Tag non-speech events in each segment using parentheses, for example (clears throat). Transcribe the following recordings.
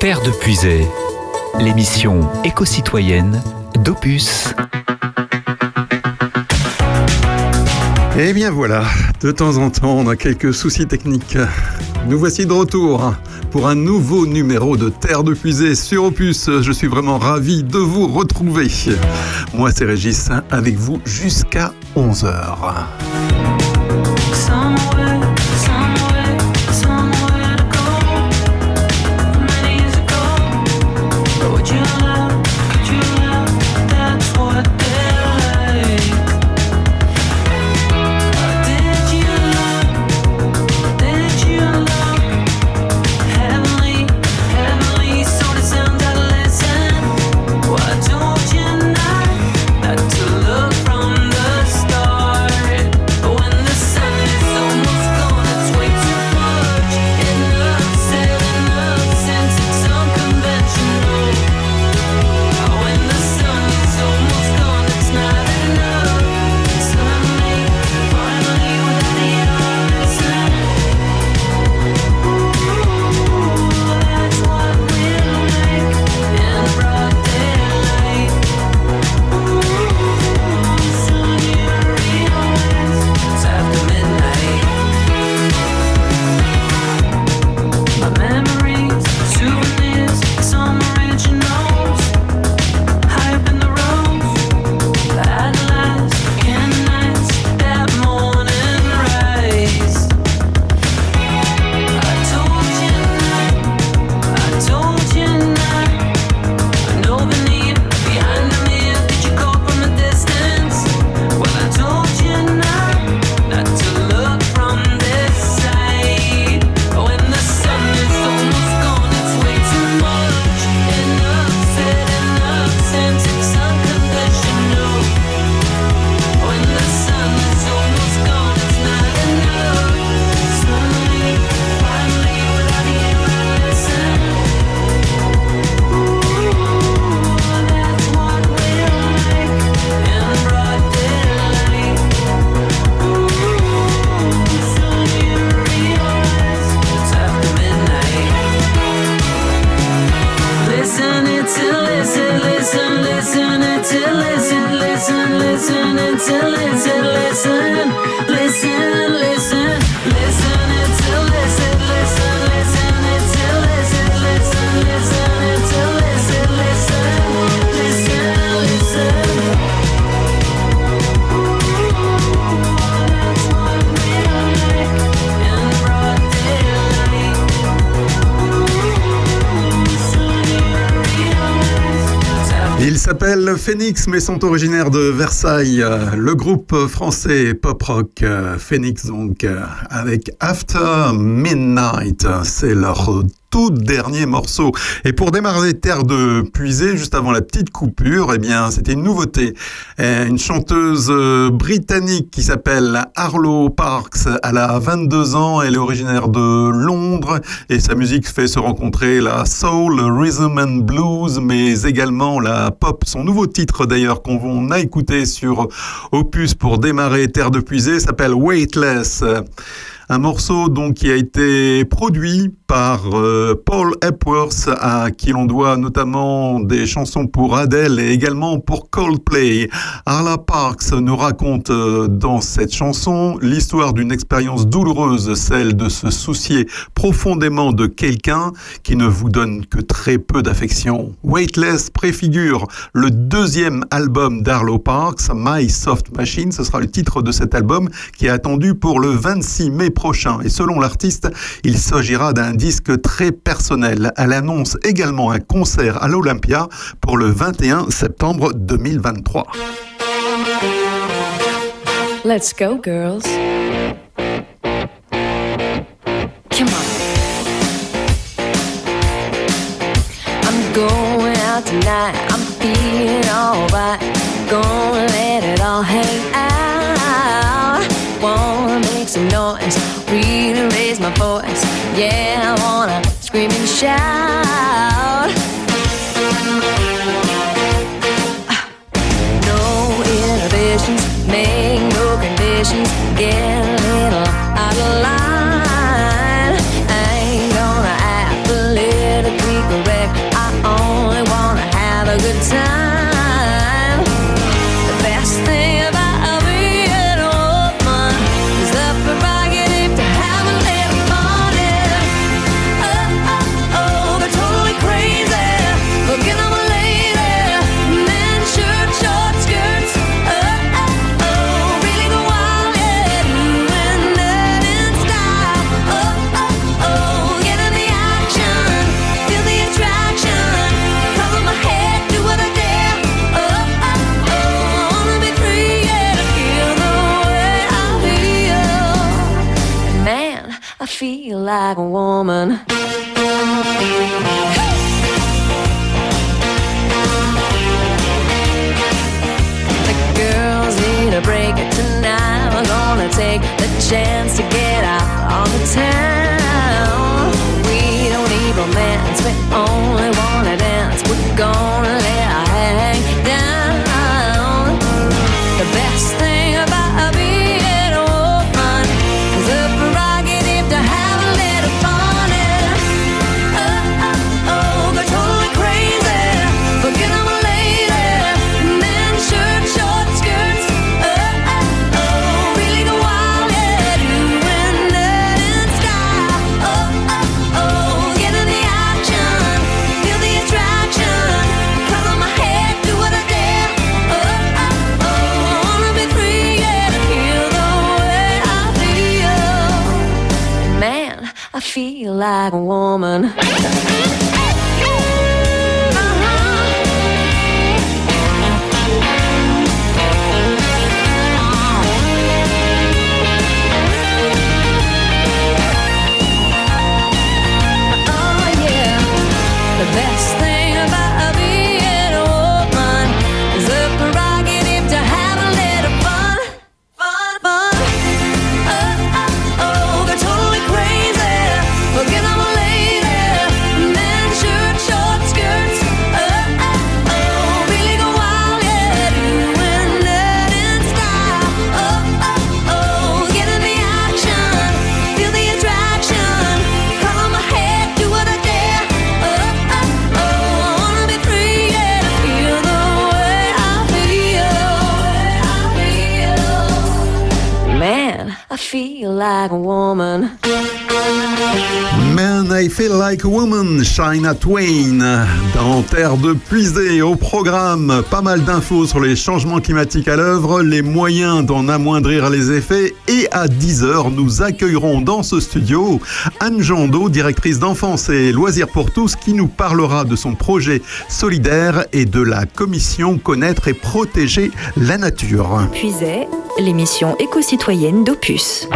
De Puisay, l'émission éco-citoyenne d'Opus. Eh bien voilà, de temps en temps on a quelques soucis techniques. Nous voici de retour pour un nouveau numéro de Terre de Puisée sur Opus. Je suis vraiment ravi de vous retrouver. Moi c'est Régis avec vous jusqu'à 11h. Phoenix mais sont originaires de Versailles. Le groupe français pop-rock euh, Phoenix donc euh, avec After Midnight, c'est leur dernier morceau. Et pour démarrer Terre de Puisée, juste avant la petite coupure, eh bien, c'était une nouveauté. Euh, une chanteuse euh, britannique qui s'appelle Arlo Parks. Elle a 22 ans, elle est originaire de Londres et sa musique fait se rencontrer la soul, le rhythm and blues, mais également la pop. Son nouveau titre d'ailleurs qu'on a écouté sur Opus pour démarrer Terre de Puisée s'appelle Weightless. Un morceau donc qui a été produit par euh, Paul Epworth, à qui l'on doit notamment des chansons pour Adele et également pour Coldplay. Arla Parks nous raconte euh, dans cette chanson l'histoire d'une expérience douloureuse, celle de se soucier profondément de quelqu'un qui ne vous donne que très peu d'affection. Weightless préfigure le deuxième album d'Arlo Parks, My Soft Machine, ce sera le titre de cet album qui est attendu pour le 26 mai prochain. Et selon l'artiste, il s'agira d'un disque très personnel. Elle annonce également un concert à l'Olympia pour le 21 septembre 2023. Let's go, girls. Yeah, I wanna scream and shout. Like a woman. The girls need a break tonight. We're gonna take the chance to get out on the town. We don't need romance, we only wanna dance. We're gonna feel like a woman. Like a Woman, China Twain. Dans Terre de Puisée, au programme, pas mal d'infos sur les changements climatiques à l'œuvre, les moyens d'en amoindrir les effets. Et à 10h, nous accueillerons dans ce studio Anne Jandot, directrice d'enfance et loisirs pour tous, qui nous parlera de son projet solidaire et de la commission Connaître et protéger la nature. Puisait, l'émission éco-citoyenne d'Opus.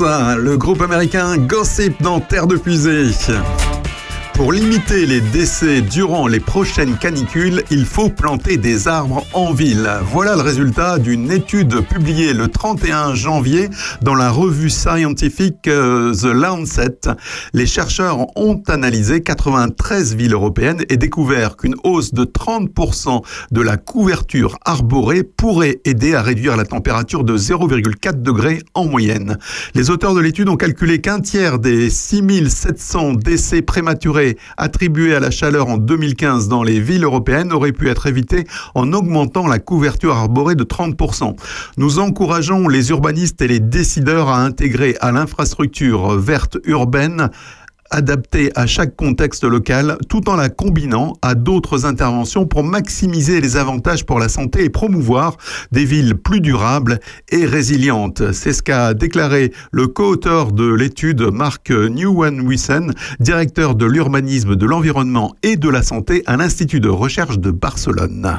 Le groupe américain Gossip dans Terre de Fusée. Pour limiter les décès durant les prochaines canicules, il faut planter des arbres en ville. Voilà le résultat d'une étude publiée le 31 janvier dans la revue scientifique euh, The Lancet. Les chercheurs ont analysé 93 villes européennes et découvert qu'une hausse de 30% de la couverture arborée pourrait aider à réduire la température de 0,4 degrés en moyenne. Les auteurs de l'étude ont calculé qu'un tiers des 6700 décès prématurés décret attribué à la chaleur en 2015 dans les villes européennes aurait pu être évité en augmentant la couverture arborée de 30%. Nous encourageons les urbanistes et les décideurs à intégrer à l'infrastructure verte urbaine adaptée à chaque contexte local tout en la combinant à d'autres interventions pour maximiser les avantages pour la santé et promouvoir des villes plus durables et résilientes. C'est ce qu'a déclaré le co-auteur de l'étude Marc Nieuwenhuisen, directeur de l'urbanisme, de l'environnement et de la santé à l'Institut de recherche de Barcelone.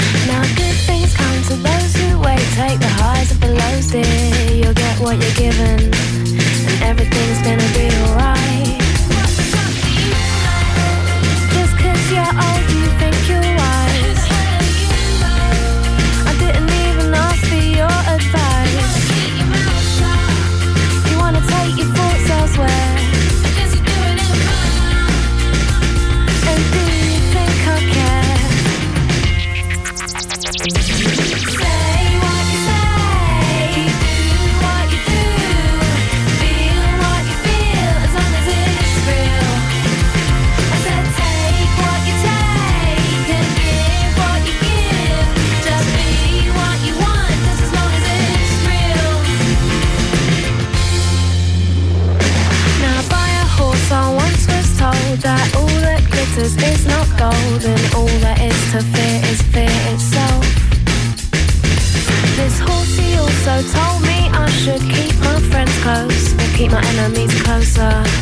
Good things come to those who wait, take the highs of the lows, dear. You'll get what you're given, and everything's gonna be alright. Just cause you're old, to fear is fear itself. This horsey also told me I should keep my friends close but keep my enemies closer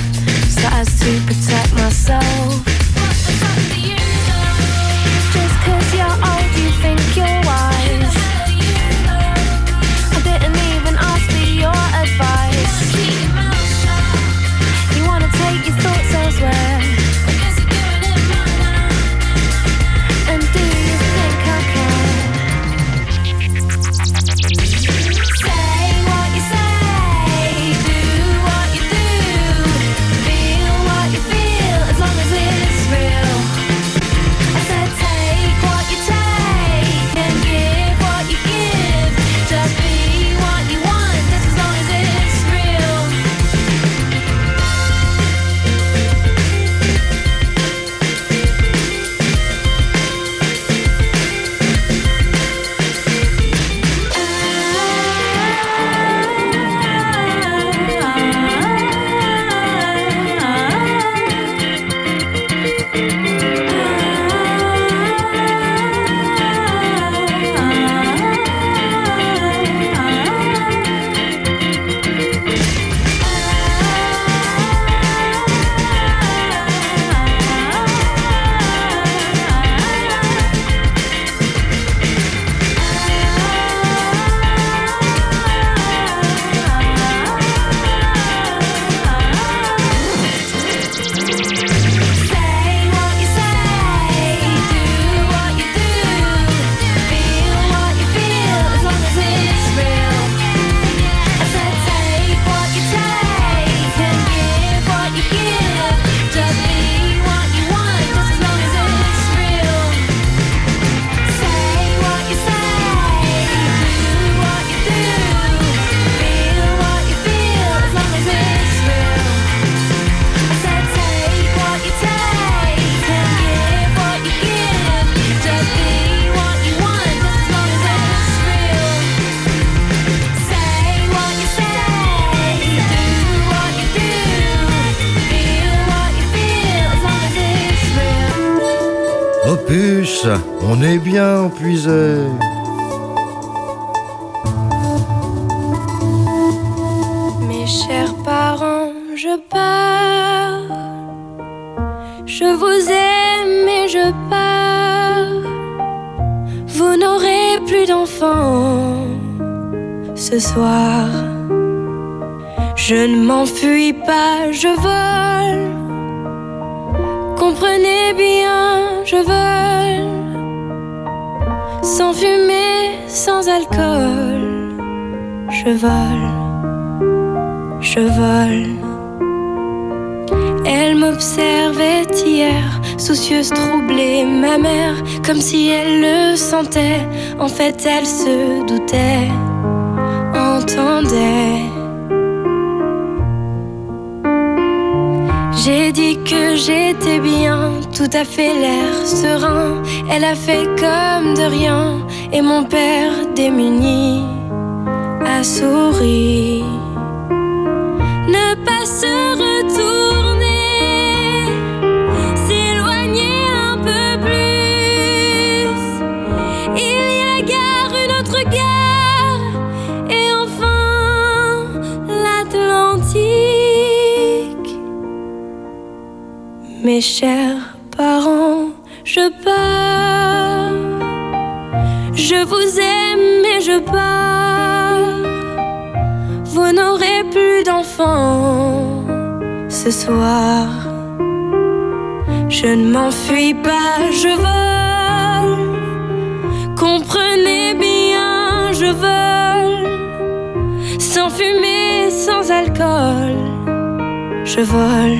J'ai dit que j'étais bien, tout à fait l'air serein. Elle a fait comme de rien, et mon père démuni a souri. Ne pas se retourner, Mes chers parents, je pars. Je vous aime et je pars. Vous n'aurez plus d'enfants ce soir. Je ne m'enfuis pas, je vole. Comprenez bien, je vole. Sans fumée, sans alcool. Je vole,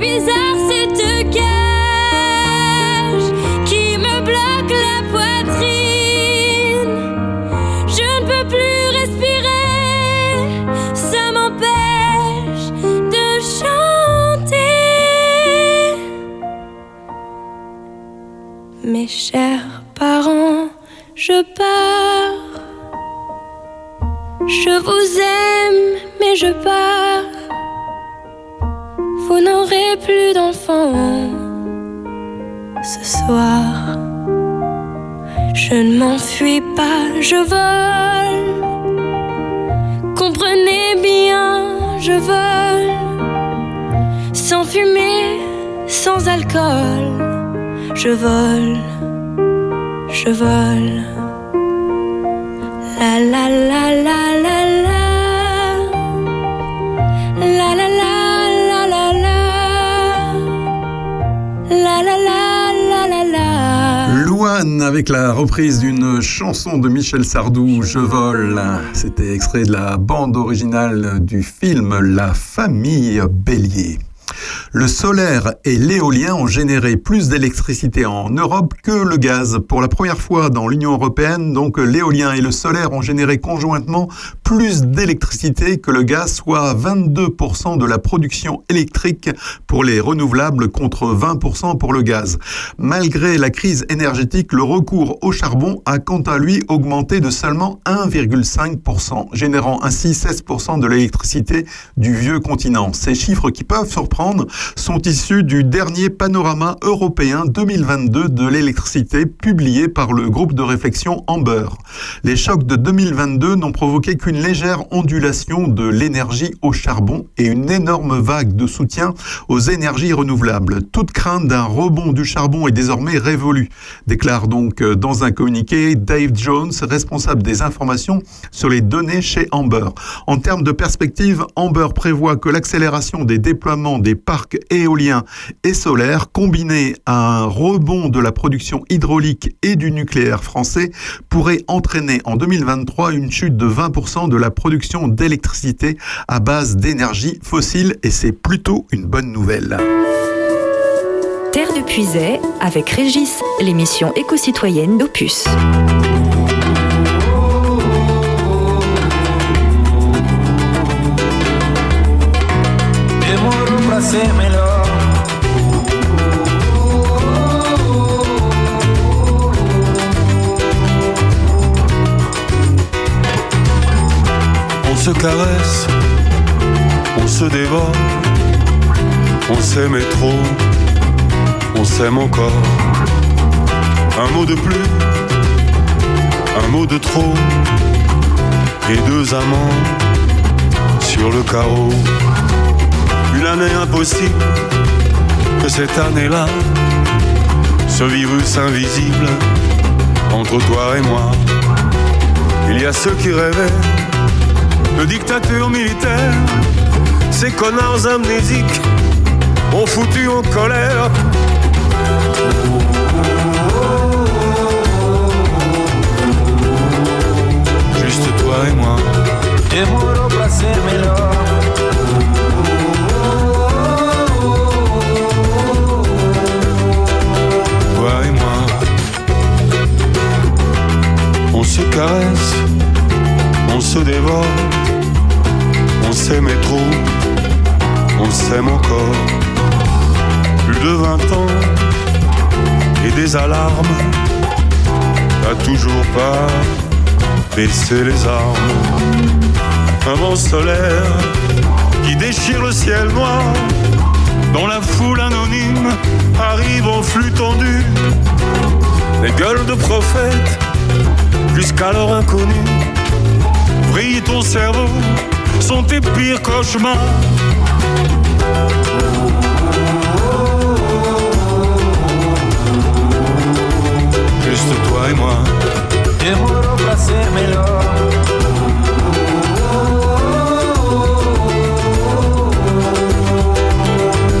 Bizarre cette cage qui me bloque la poitrine. Je ne peux plus respirer, ça m'empêche de chanter. Mes chers parents, je pars. Je vous aime, mais je pars. Plus d'enfants ce soir. Je ne m'enfuis pas, je vole. Comprenez bien, je vole. Sans fumée, sans alcool. Je vole, je vole. La la la la. Avec la reprise d'une chanson de Michel Sardou, Je vole. C'était extrait de la bande originale du film La famille Bélier. Le solaire et l'éolien ont généré plus d'électricité en Europe que le gaz. Pour la première fois dans l'Union européenne, donc l'éolien et le solaire ont généré conjointement plus d'électricité que le gaz, soit 22% de la production électrique pour les renouvelables contre 20% pour le gaz. Malgré la crise énergétique, le recours au charbon a quant à lui augmenté de seulement 1,5%, générant ainsi 16% de l'électricité du vieux continent. Ces chiffres qui peuvent surprendre sont issus du dernier panorama européen 2022 de l'électricité publié par le groupe de réflexion Amber. Les chocs de 2022 n'ont provoqué qu'une légère ondulation de l'énergie au charbon et une énorme vague de soutien aux énergies renouvelables. Toute crainte d'un rebond du charbon est désormais révolue, déclare donc euh, dans un communiqué Dave Jones, responsable des informations sur les données chez Amber. En termes de perspective, Amber prévoit que l'accélération des déploiements des parcs éoliens et solaires, combinée à un rebond de la production hydraulique et du nucléaire français, pourrait entraîner en 2023 une chute de 20% de la production d'électricité à base d'énergie fossile et c'est plutôt une bonne nouvelle. Terre de Puisay avec Régis, l'émission éco-citoyenne d'Opus. Se caresse, on se dévore, on s'aimait trop, on s'aime encore. Un mot de plus, un mot de trop, et deux amants sur le carreau. Une année impossible que cette année-là, ce virus invisible entre toi et moi. Il y a ceux qui rêvaient de dictature militaire, ces connards amnésiques ont foutu en colère. Juste toi et moi. Toi et moi. On se caresse, on se dévore, s'aimait trop, on s'aime encore. Plus de 20 ans et des alarmes, t'as toujours pas baissé les armes. Un vent solaire qui déchire le ciel noir dans la foule anonyme arrive en flux tendu les gueules de prophètes jusqu'alors inconnues. Brille ton cerveau, sont tes pires cauchemars. Juste toi et moi, para hacérmelo.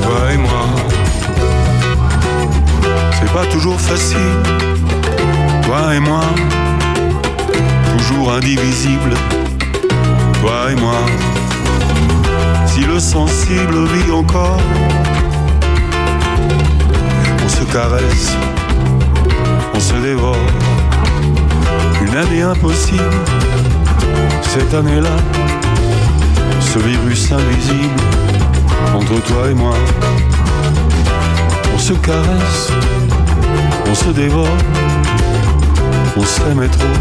toi et moi. C'est pas toujours facile, toi et moi. Toujours indivisible, toi et moi. Si le sensible vit encore, on se caresse, on se dévore. Une année impossible, cette année-là, ce virus invisible entre toi et moi. On se caresse, on se dévore, on s'aimait trop,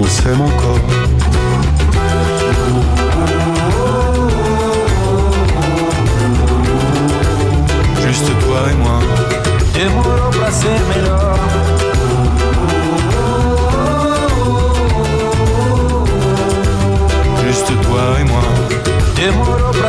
on s'aime encore. Juste toi et moi, muero para hacérmelo. juste toi et moi, Te muero para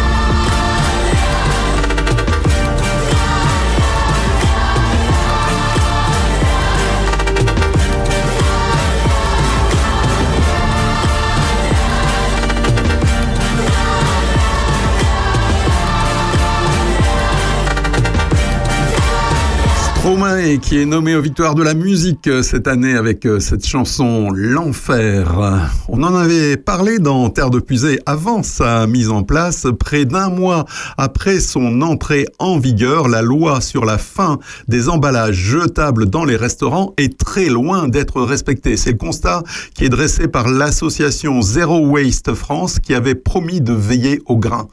Qui est nommé aux victoires de la musique euh, cette année avec euh, cette chanson L'Enfer. On en avait parlé dans Terre de Pusée avant sa mise en place. Près d'un mois après son entrée en vigueur, la loi sur la fin des emballages jetables dans les restaurants est très loin d'être respectée. C'est le constat qui est dressé par l'association Zero Waste France qui avait promis de veiller au grain.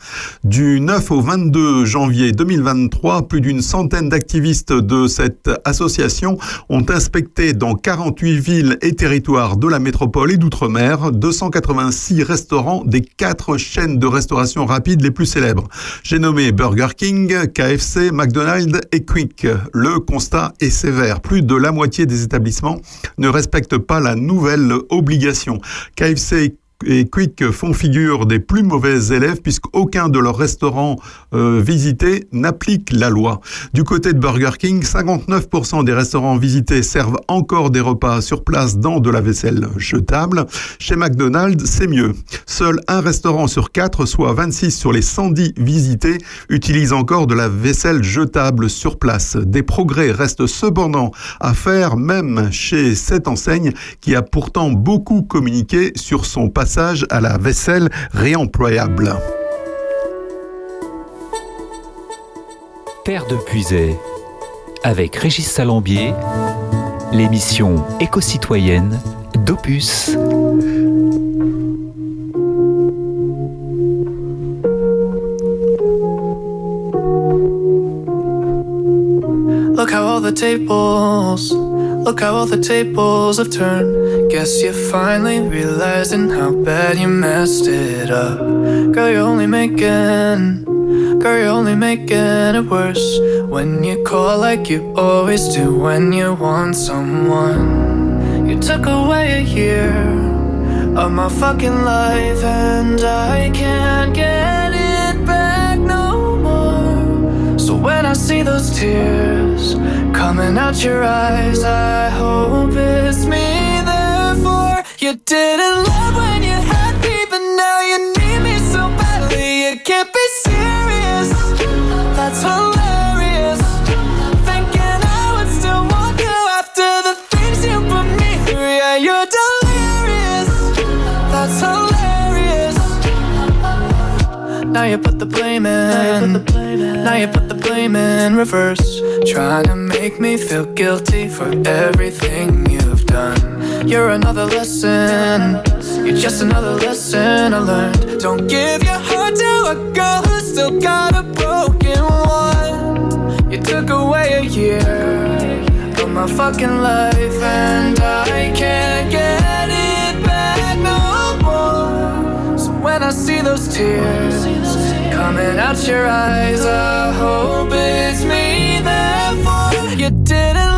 Du 9 au 22 janvier 2023, plus d'une centaine d'activistes de cette association ont inspecté dans 48 villes et territoires de la métropole et d'outre-mer 286 restaurants des quatre chaînes de restauration rapide les plus célèbres. J'ai nommé Burger King, KFC, McDonald's et Quick. Le constat est sévère. Plus de la moitié des établissements ne respectent pas la nouvelle obligation. KFC et Quick font figure des plus mauvais élèves puisqu'aucun de leurs restaurants euh, visités n'applique la loi. Du côté de Burger King, 59% des restaurants visités servent encore des repas sur place dans de la vaisselle jetable. Chez McDonald's, c'est mieux. Seul un restaurant sur quatre, soit 26 sur les 110 visités, utilise encore de la vaisselle jetable sur place. Des progrès restent cependant à faire même chez cette enseigne qui a pourtant beaucoup communiqué sur son passage à la vaisselle réemployable. Terre de Puisay, avec Régis Salambier, l'émission éco-citoyenne d'Opus. Look how all the tables, look how all the tables have turned. Guess you're finally realizing how bad you messed it up. Girl, you're only making, girl, you're only making it worse when you call like you always do when you want someone. You took away a year of my fucking life, and I can't get So when I see those tears coming out your eyes, I hope it's me. Therefore, you didn't love when you had me, but now you need me so badly. You can't be serious. That's hilarious. Thinking I would still want you after the things you put me through. Yeah, you're delirious. That's hilarious. Now you put the blame in. Now you put the blame in reverse. Trying to make me feel guilty for everything you've done. You're another lesson. You're just another lesson I learned. Don't give your heart to a girl who's still got a broken one. You took away a year of my fucking life, and I can't get it back no more. So when I see those tears coming out your eyes, I hope it's me. Therefore, you didn't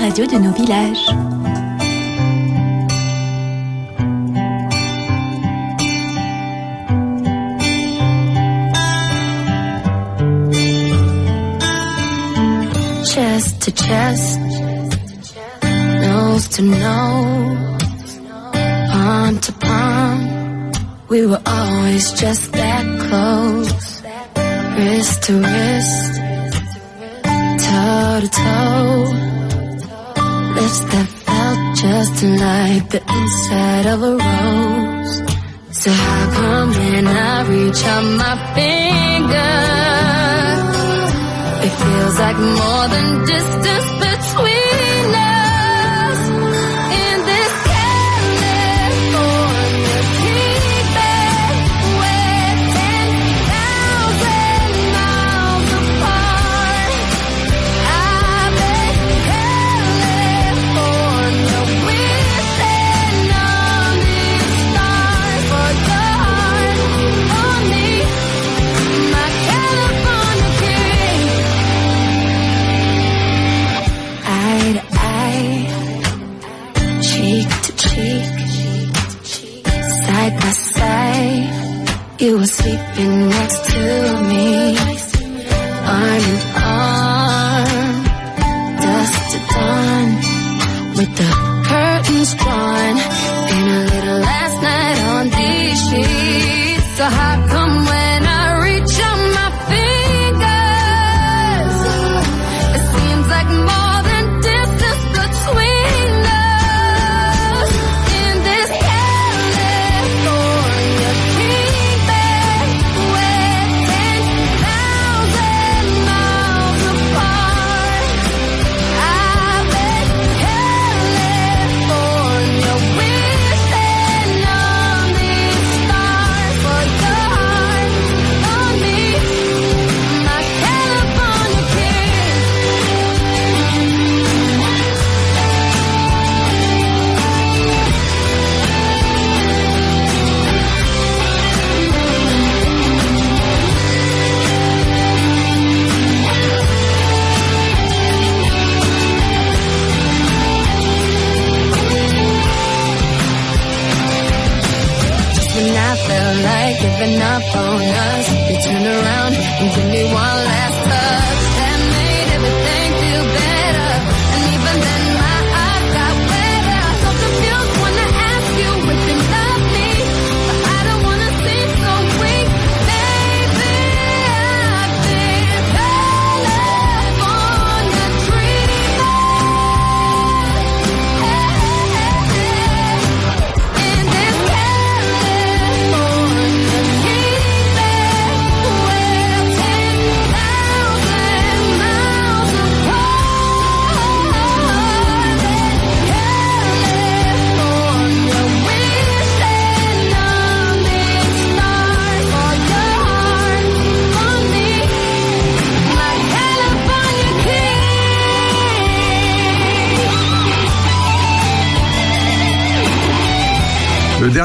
Radio de nos villages. chest to chest, nose to nose, palm to palm. We were always just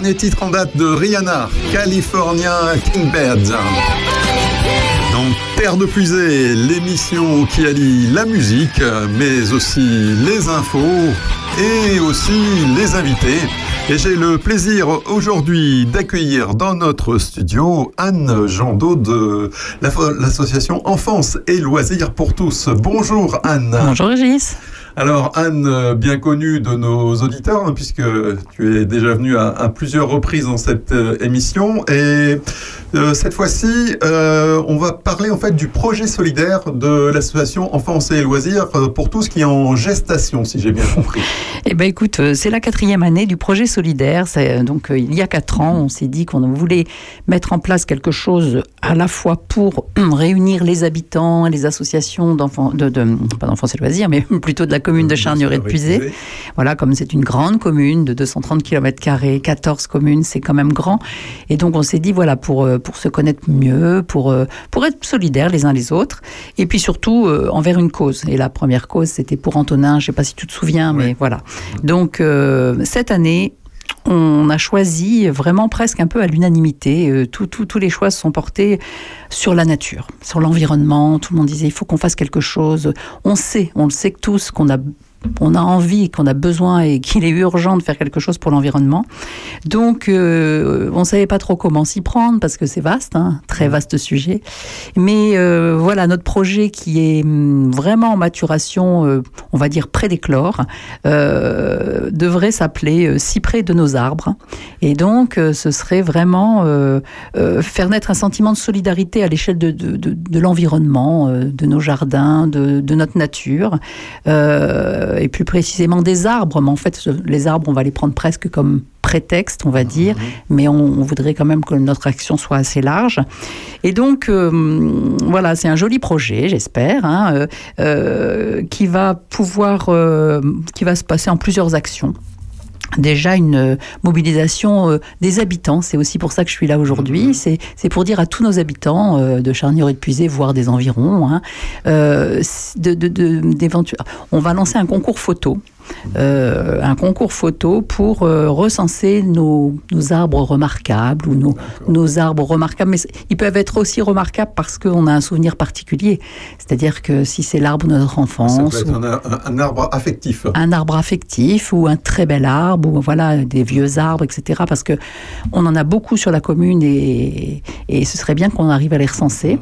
dernier titre en date de Rihanna, California Kingbirds. Dans Terre de Puisée, l'émission qui allie la musique, mais aussi les infos et aussi les invités. Et j'ai le plaisir aujourd'hui d'accueillir dans notre studio Anne Jandot de la- l'association Enfance et Loisirs pour tous. Bonjour Anne. Bonjour Régis. Alors Anne, euh, bien connue de nos auditeurs, hein, puisque tu es déjà venue à, plusieurs reprises dans cette euh, émission, et euh, cette fois-ci, on va parler en fait du projet solidaire de l'association Enfance et Loisirs pour tous qui est en gestation, si j'ai bien compris. (laughs) Eh ben écoute, c'est la quatrième année du projet solidaire. Donc il y a quatre ans, on s'est dit qu'on voulait mettre en place quelque chose à la fois pour (clears throat) réunir les habitants les associations d'enfants, de, de- pas d'enfants et loisirs, mais (laughs) plutôt de la commune de Charnier et de Puisé. Voilà, comme c'est une grande commune de 230 km, 14 communes, c'est quand même grand. Et donc on s'est dit, voilà, pour, euh, pour se connaître mieux, pour, euh, pour être solidaires les uns les autres, et puis surtout euh, envers une cause. Et la première cause, c'était pour Antonin, je ne sais pas si tu te souviens, mais voilà. Donc euh, cette année, on a choisi vraiment presque un peu à l'unanimité. euh, tout- tous les choix sont portés sur la nature, sur l'environnement. Tout le monde disait il faut qu'on fasse quelque chose. On sait, on le sait tous qu'on a on a envie, qu'on a besoin et (laughs) qu'il est urgent de faire quelque chose pour l'environnement. Donc, euh, on savait pas trop comment s'y prendre parce que c'est vaste, hein, très vaste sujet. Mais euh, voilà, notre projet qui est hum, vraiment en maturation, euh, on va dire près d'éclore, euh, devrait s'appeler euh, Cyprès de nos arbres. Et donc, ce serait vraiment faire naître un sentiment de solidarité à l'échelle de, de, de, de l'environnement, de nos jardins, de, de notre nature, euh, et plus précisément des arbres. Mais en fait, les arbres, on va les prendre presque comme prétexte, on va dire, mais on, on voudrait quand même que notre action soit assez large. Et donc, euh, voilà, c'est un joli projet, j'espère, hein, euh, euh, qui va pouvoir, euh, qui va se passer en plusieurs actions déjà une euh, mobilisation euh, des habitants. C'est aussi pour ça que je suis là aujourd'hui. C'est c'est pour dire à tous nos habitants euh, de Charnier et de Puisé, voire des environs, hein, de, de, de- d'éventu- On va lancer un concours photo. Euh, un concours photo pour euh, recenser nos, nos arbres remarquables ou nos, nos arbres remarquables. Mais ils peuvent être aussi remarquables parce qu'on a un souvenir particulier. C'est-à-dire que si c'est l'arbre de notre Ça enfance, peut être ou- un, un- un arbre affectif. un arbre affectif ou un très bel arbre ou voilà des vieux arbres etc parce que on en a beaucoup sur la commune et, et ce serait bien qu'on arrive à les recenser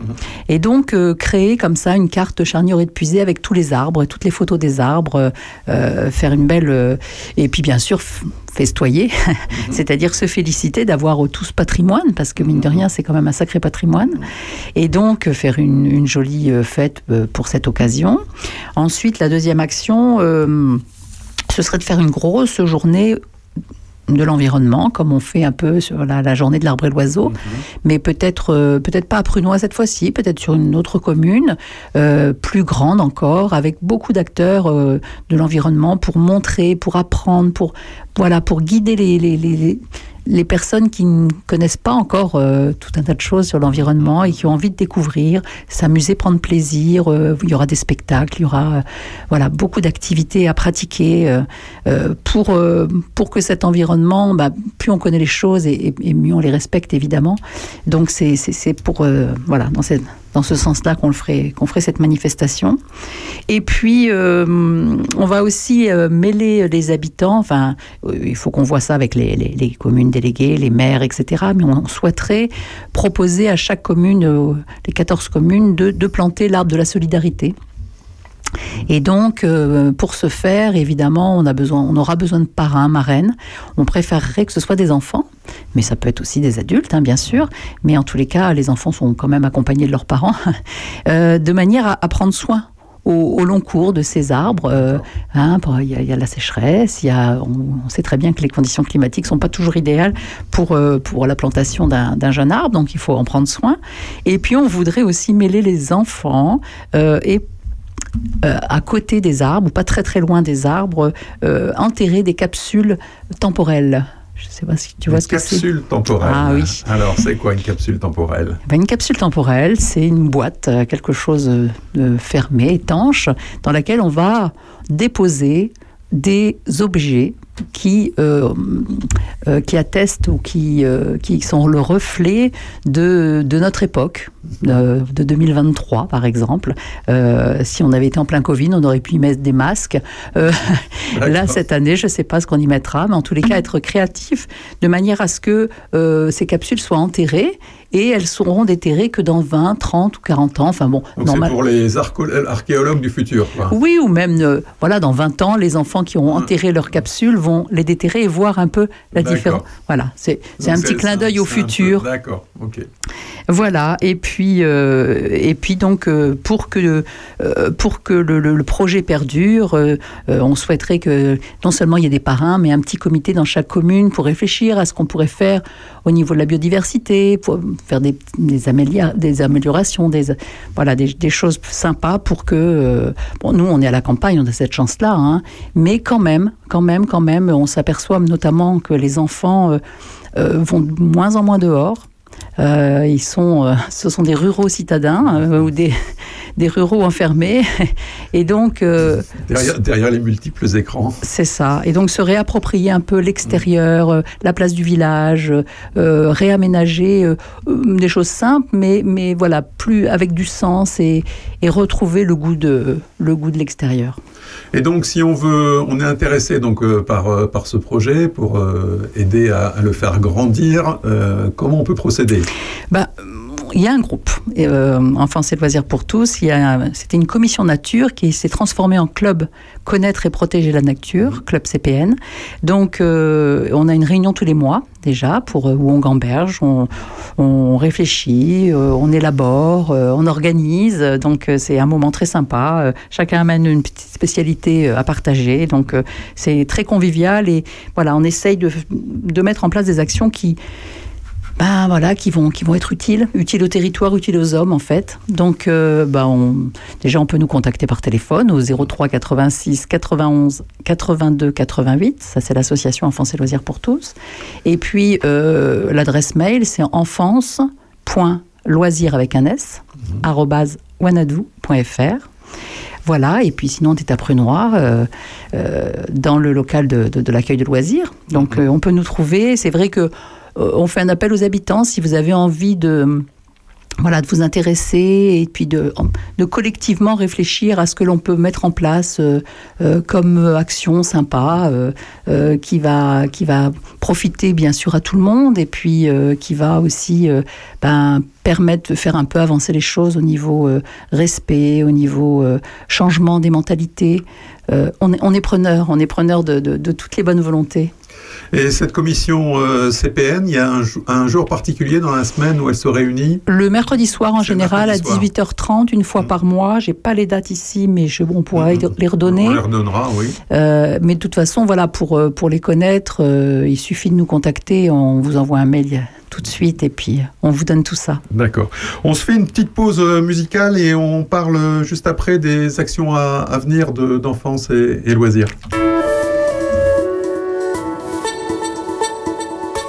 et donc euh, créer comme ça une carte charnière et de avec tous les arbres toutes les photos des arbres euh, faire une belle euh, et puis bien sûr festoyer (laughs) c'est-à-dire se féliciter d'avoir tout ce patrimoine parce que mine de rien c'est quand même un sacré patrimoine. Et donc faire une, une jolie euh, fête euh, pour cette occasion. Ensuite la deuxième action euh, ce serait de faire une grosse journée de l'environnement, comme on fait un peu sur la, la journée de l'arbre et l'oiseau, mais peut-être euh, peut-être pas à Prunois cette fois-ci, peut-être sur une autre commune, euh, plus grande encore, avec beaucoup d'acteurs euh, de l'environnement pour montrer, pour apprendre, pour voilà, pour guider les, les, les, les- personnes qui ne connaissent pas encore euh, tout un tas de choses sur l'environnement et qui ont envie de découvrir, s'amuser, prendre plaisir. euh, il y aura des spectacles, il y aura euh, voilà beaucoup d'activités à pratiquer euh, euh, pour euh, pour que cet environnement, bah, plus on connaît les choses et, et- et mieux on les respecte évidemment. Donc c'est c'est pour voilà dans cette dans ce sens-là qu'on ferait cette manifestation. Et puis euh, on va aussi euh, mêler les habitants. Enfin, euh, il faut qu'on voit ça avec les, communes déléguées, les maires, etc. Mais on souhaiterait proposer à chaque commune, les 14 communes, de planter l'arbre de la solidarité. Et donc, euh, pour ce faire, évidemment, on, a besoin, on aura besoin de parrains, marraines. On préférerait que ce soit des enfants, mais ça peut être aussi des adultes, hein, bien sûr. Mais en tous les cas, les enfants sont quand même accompagnés de leurs parents, (laughs) euh, de manière à, à prendre soin au, au long cours de ces arbres. euh, hein, Il y, a- il y a la sécheresse, il y a, on, on sait très bien que les conditions climatiques sont pas toujours idéales pour, euh, pour la plantation d'un d'un jeune arbre, donc il faut en prendre soin. Et puis on voudrait aussi mêler les enfants euh, et euh, à côté des arbres, ou pas très très loin des arbres, euh, enterrer des capsules temporelles. Je ne sais pas si tu vois Une ce que c'est. capsule temporelle. Ah oui. Alors, c'est quoi une capsule temporelle? Ben, une capsule temporelle, c'est une boîte, euh, quelque chose de fermé, étanche, dans laquelle on va déposer des objets qui, euh, euh, qui attestent ou qui, euh, qui sont le reflet de, de notre époque, de, de 2023 par exemple. Si on avait été en plein Covid, on aurait pu y mettre des masques. Là, cette année, je ne sais pas ce qu'on y mettra, mais en tous les cas, être créatif de manière à ce que ces capsules soient enterrées et elles seront déterrées que dans 20, 30 ou 40 ans. Enfin bon, c'est normal- pour les archéologues du futur. quoi. oui, ou même, euh, voilà, dans 20 ans, les enfants qui ont enterré leurs capsules vont les déterrer et voir un peu la différence. Voilà, c'est un petit clin d'œil au futur. D'accord, ok. Voilà, et puis, euh, et puis donc, euh, pour que, pour que le, le- le projet perdure, on souhaiterait que non seulement il y ait des parrains, mais un petit comité dans chaque commune pour réfléchir à ce qu'on pourrait faire au niveau de la biodiversité, pour faire des, des, améliorations, des, voilà, des, des choses sympas pour que. euh, bon, nous, on est à la campagne, on a cette chance-là, hein, mais quand même, quand même, quand même, on s'aperçoit notamment que les enfants euh, euh, vont de moins en moins dehors. Euh, ils sont, euh, ce sont des ruraux citadins euh, ou des, (laughs) des ruraux enfermés. (laughs) Et donc. Derrière, derrière les multiples écrans. c'est ça. Et donc se réapproprier un peu l'extérieur, la place du village, réaménager des choses simples, mais, mais voilà, plus avec du sens et, et retrouver le goût de, le goût de l'extérieur. Et donc, si on veut, on est intéressé donc euh, par euh, par ce projet pour euh, aider à, le faire grandir. comment on peut procéder? Bah, il y a un groupe, euh, Enfance et loisirs pour tous. Il y a- C'était une commission nature qui s'est transformée en club Connaître et protéger la nature, club CPN. Donc, euh, on a une réunion tous les mois déjà pour euh, où on gamberge, on, on réfléchit, euh, on élabore, euh, on organise. Donc, euh, c'est un moment très sympa. Chacun amène une petite spécialité à partager. Donc, euh, c'est très convivial et voilà, on essaye de, de mettre en place des actions qui ben voilà, qui vont, qui vont être utiles, utiles au territoire, utiles aux hommes en fait. Donc euh, ben, on- déjà on peut nous contacter par téléphone au 03 86 91 82 88, ça c'est l'association Enfance et Loisirs pour tous. Et puis euh, l'adresse mail c'est enfance.loisir avec un S, arrobase wanadoo.fr. Voilà, et puis sinon, on est à Prunoir, euh, euh, dans le local de, de- de l'accueil de loisirs. Donc, euh, on peut nous trouver. C'est vrai que on fait un appel aux habitants si vous avez envie de voilà, de vous intéresser et puis de, de collectivement réfléchir à ce que l'on peut mettre en place euh, euh, comme euh, action sympa euh, euh, qui, va, qui va profiter bien sûr à tout le monde et puis euh, qui va aussi euh, ben, permettre de faire un peu avancer les choses au niveau euh, respect, au niveau euh, changement des mentalités. Euh, on, est, on preneur, on est preneur de- de toutes les bonnes volontés. Et cette commission euh, CPN, il y a un, jou- un jour particulier dans la semaine où elle se réunit Le mercredi soir, en général, à mercredi soir. 18h30, une fois par mois. J'ai pas les dates ici, mais je, on pourra les redonner. On les redonnera, oui. Euh, mais de toute façon, voilà, pour, euh, pour les connaître, euh, il suffit de nous contacter. On vous envoie un mail tout de suite et puis on vous donne tout ça. D'accord. On se fait une petite pause musicale et on parle juste après des actions à, à venir de- d'enfance et, et loisirs.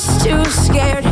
just too scared.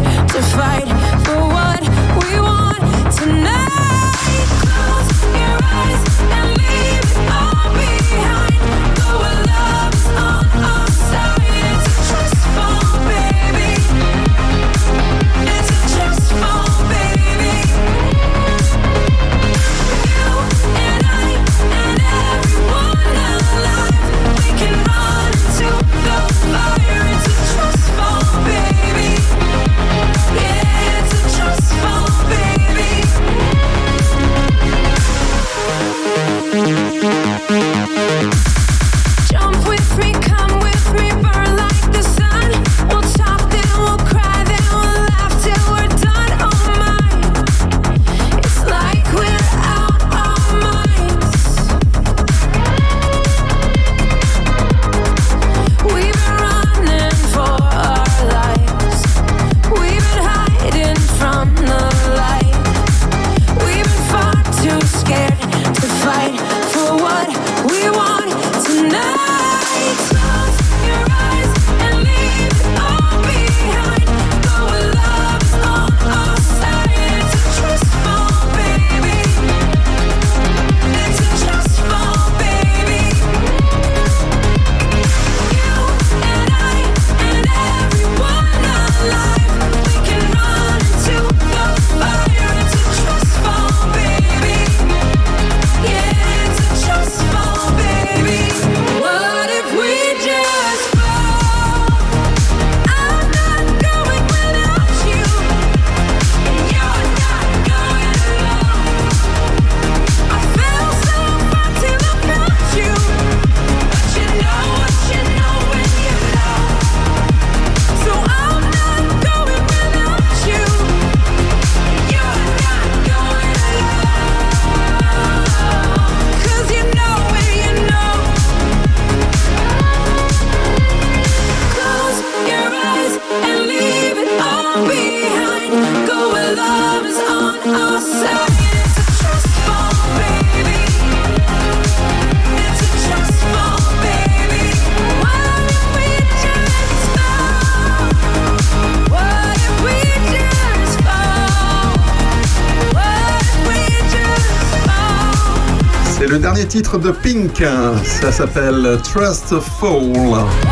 De Pink. Ça s'appelle Trust Fall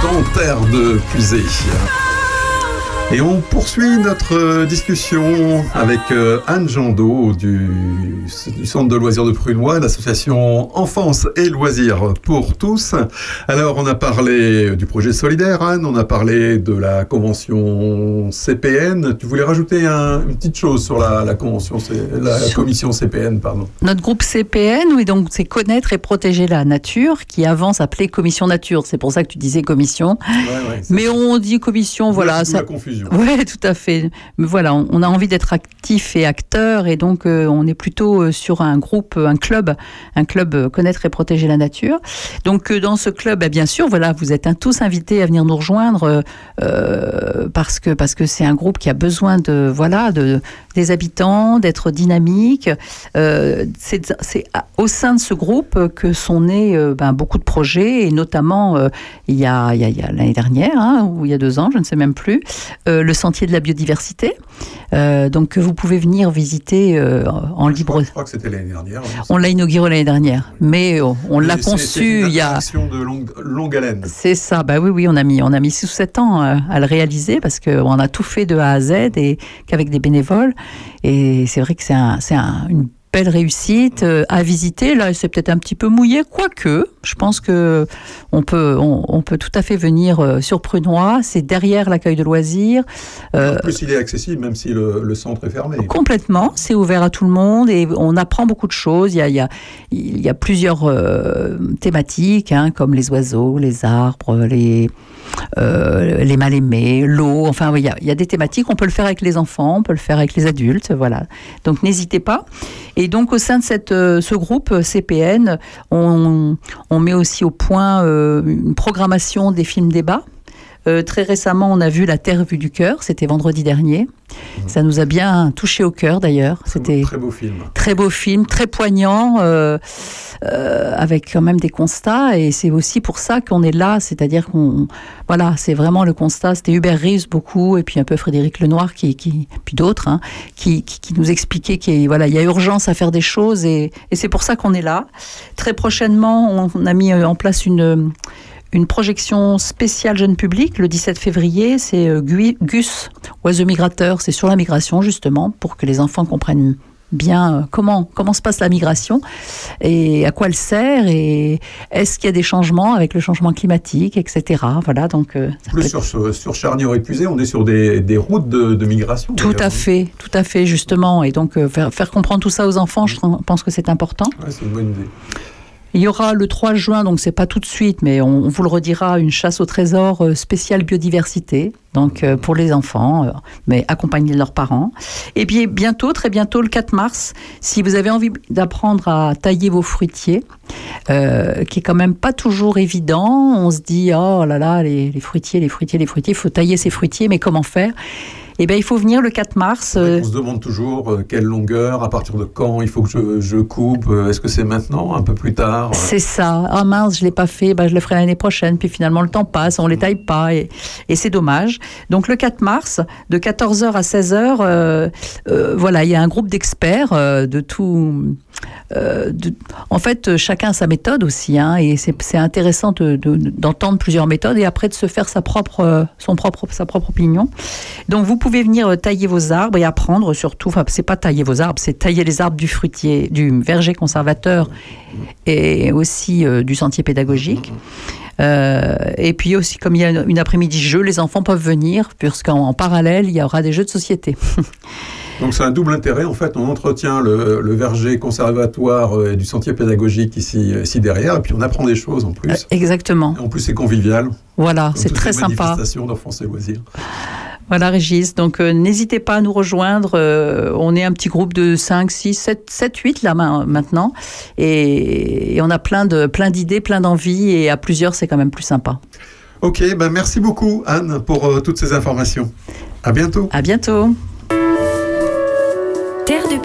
dans Terre de Puisée. Et on poursuit notre discussion avec euh, Anne Jandot du, du Centre de loisirs de Prunois, l'association Enfance et Loisirs pour tous. Alors, on a parlé du projet solidaire, Anne, on a parlé de la convention CPN. Tu voulais rajouter un- une petite chose sur la, la convention, la commission CPN, pardon. Notre groupe CPN, oui, donc c'est connaître et protéger la nature, qui avant s'appelait Commission Nature. C'est pour ça que tu disais commission. Mais on dit commission, voilà. D'où la Ça... Ouais, (laughs) tout à fait. Mais voilà, on, a envie d'être actif et acteur, et donc euh, on est plutôt euh, sur un groupe, euh, un club, un club connaître et protéger la nature. Donc dans ce club, eh bien sûr, voilà, vous êtes tous invités à venir nous rejoindre parce que parce que c'est un groupe qui a besoin de voilà de des habitants, d'être dynamique. Euh, c'est au sein de ce groupe que sont nés euh, ben, beaucoup de projets, et notamment euh, il y a, a- a l'année dernière, hein, ou il y a deux ans, je ne sais même plus, euh, le sentier de la biodiversité. Donc que vous pouvez venir visiter en libre. Je crois que c'était l'année dernière. hein. On l'a inauguré l'année dernière, mais euh, on l'a conçu une il y a. de longue, longue haleine. C'est ça, bah oui, oui, on a mis, on a mis 6 ou 7 ans à le réaliser parce qu'on a tout fait de A à Z et qu'avec des bénévoles. Et c'est vrai que c'est un, un- belle réussite euh, à visiter. Là, c'est peut-être un petit peu mouillé, quoique, je pense que on peut, on, on peut tout à fait venir euh, sur Prunois. C'est derrière l'accueil de loisirs. Euh, En plus, il est accessible même si le, le centre est fermé. Complètement, c'est ouvert à tout le monde et on apprend beaucoup de choses. Il y a, il y a, il y a plusieurs thématiques, hein, comme les oiseaux, les arbres, les, les mal-aimés, l'eau. Enfin, il y, a, il y a des thématiques. On peut le faire avec les enfants, on peut le faire avec les adultes. Voilà. Donc, n'hésitez pas. Et donc, au sein de cette, euh, ce groupe euh, CPN, on, on met aussi au point euh, une programmation des films débats. Euh, très récemment, on a vu La Terre vue du cœur, c'était vendredi dernier. Ça nous a bien touché au cœur d'ailleurs. C'était Très beau film. très beau film, très poignant, euh, euh, avec quand même des constats. Et c'est aussi pour ça qu'on est là, c'est-à-dire qu'on, voilà, c'est vraiment le constat. C'était Hubert Reeves beaucoup, et puis un peu Frédéric Lenoir, qui, qui puis d'autres, hein, qui, qui, qui nous expliquaient qu'il y a- voilà, il y a urgence à faire des choses, et, et c'est pour ça qu'on est là. Très prochainement, on, on a mis en place une une projection spéciale jeune public le 17 février. C'est euh, Gus, oiseau migrateur. C'est sur la migration, justement, pour que les enfants comprennent bien euh, comment, comment se passe la migration et à quoi elle sert et est-ce qu'il y a des changements avec le changement climatique, etc. Voilà, donc euh, ça Plus sur, sur, Charnier épuisé, on est sur des, des routes de, de migration. Tout à fait, tout à fait, justement. Et donc, faire, faire comprendre tout ça aux enfants, je pense que c'est important. Ouais, c'est une bonne idée. Il y aura le 3 juin, donc c'est pas tout de suite, mais on, vous le redira, une chasse au trésor euh, spéciale biodiversité, donc euh, pour les enfants, euh, mais accompagnés de leurs parents. Et puis bientôt, très bientôt, le 4 mars, si vous avez envie d'apprendre à tailler vos fruitiers, qui est quand même pas toujours évident, on se dit oh là là, les, les fruitiers, les fruitiers, les fruitiers, il faut tailler ces fruitiers, mais comment faire? Eh bien, il faut venir le 4 mars. euh, On se demande toujours euh, quelle longueur, à partir de quand il faut que je, je coupe. euh, Est-ce que c'est maintenant, un peu plus tard C'est ça. Ah mince, je l'ai pas fait, bah, je le ferai l'année prochaine. Puis finalement, le temps passe, on les taille pas et, et c'est dommage. Donc le 4 mars, de 14h à 16h, euh, euh, voilà, il y a un groupe d'experts euh, de tout. Euh, en fait, euh, chacun a sa méthode aussi, hein, et c'est intéressant de- de- d'entendre plusieurs méthodes et après de se faire sa propre, euh, son propre, sa propre opinion. Donc vous pouvez venir tailler vos arbres et apprendre surtout. Enfin, c'est pas tailler vos arbres, c'est tailler les arbres du fruitier, du verger conservateur et aussi du sentier pédagogique. Et puis aussi, comme il y a une après-midi jeu, les enfants peuvent venir, puisqu'en en parallèle, il y aura des jeux de société. (laughs) Donc c'est un double intérêt. En fait, on entretient le, le verger conservatoire euh, et du sentier pédagogique ici, ici derrière, et puis on apprend des choses en plus. Exactement. Et en plus, c'est convivial. Voilà, c'est très sympa. d'enfance et loisirs. Voilà, Régis. Donc, euh, n'hésitez pas à nous rejoindre. Euh, on est un petit groupe de 5, 6, 7, 7 8 là ma- maintenant. Et, et on a plein de plein d'idées, plein d'envies. Et à plusieurs, c'est quand même plus sympa. Ok, ben merci beaucoup Anne pour euh, toutes ces informations. À bientôt. À bientôt.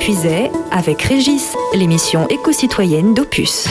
Puisay avec Régis, l'émission éco-citoyenne d'Opus.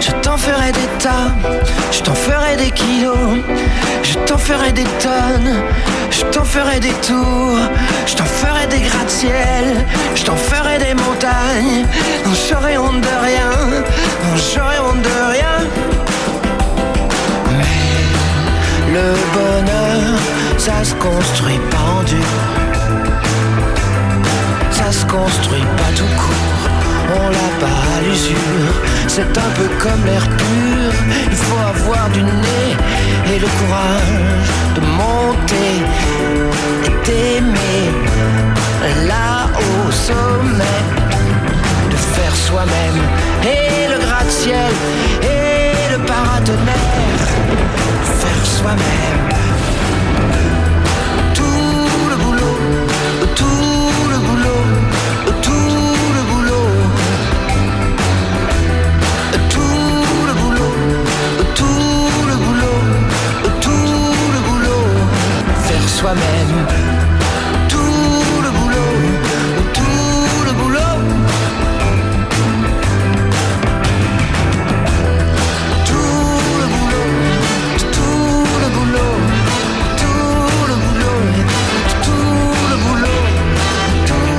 Je t'en ferais des tas, je t'en ferais des kilos, je t'en ferais des tonnes, je t'en ferais des tours, je t'en ferais des gratte-ciel, je t'en ferais des montagnes, non j'aurais honte de rien, non j'aurais honte de rien. Mais le bonheur, ça se construit pas en ça se construit pas tout court. On l'a pas à l'usure, c'est un peu comme l'air pur. Il faut avoir du nez et le courage de monter et d'aimer là au sommet, de faire soi-même et le gratte-ciel et le paratonnerre, faire soi-même. Tout le boulot, tout soi-même. Tout le boulot, tout le boulot. Tout le boulot, tout le boulot, tout le boulot, tout le boulot, tout le boulot, tout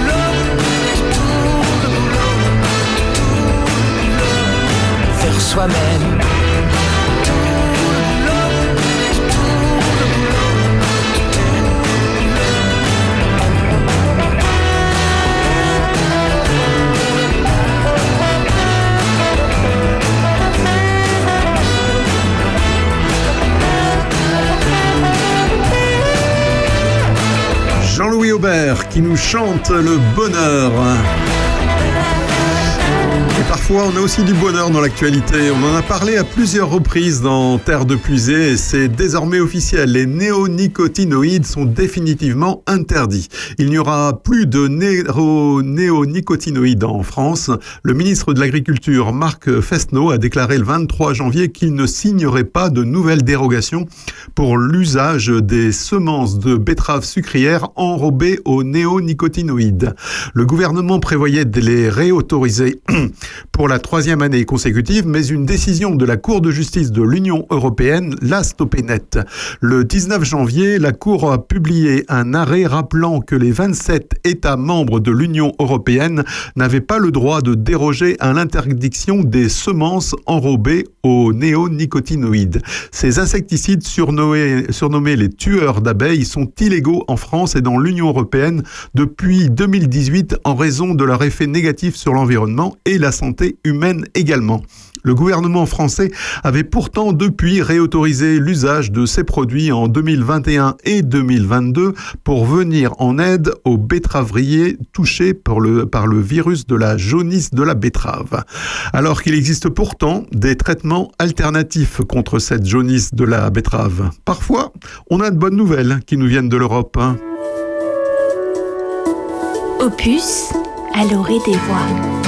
le boulot, tout le boulot. Faire soi-même. Qui nous chante le bonheur. On a aussi du bonheur dans l'actualité. On en a parlé à plusieurs reprises dans Terre de Puisée et c'est désormais officiel. Les néonicotinoïdes sont définitivement interdits. Il n'y aura plus de néo- néonicotinoïdes en France. Le ministre de l'Agriculture, Marc Fesneau, a déclaré le 23 janvier qu'il ne signerait pas de nouvelles dérogations pour l'usage des semences de betteraves sucrières enrobées aux néonicotinoïdes. Le gouvernement prévoyait de les réautoriser (clears throat) pour la troisième année consécutive, mais une décision de la Cour de justice de l'Union européenne l'a stoppé net. Le 19 janvier, la Cour a publié un arrêt rappelant que les 27 États membres de l'Union européenne n'avaient pas le droit de déroger à l'interdiction des semences enrobées aux néonicotinoïdes. Ces insecticides surnommés, surnommés les tueurs d'abeilles sont illégaux en France et dans l'Union européenne depuis 2018 en raison de leur effet négatif sur l'environnement et la santé humaine également. Le gouvernement français avait pourtant depuis réautorisé l'usage de ces produits en 2021 et 2022 pour venir en aide aux bettravriers touchés par le, par le virus de la jaunisse de la betterave. Alors qu'il existe pourtant des traitements alternatifs contre cette jaunisse de la betterave. Parfois, on a de bonnes nouvelles qui nous viennent de l'Europe. hein. Opus à l'orée des voix.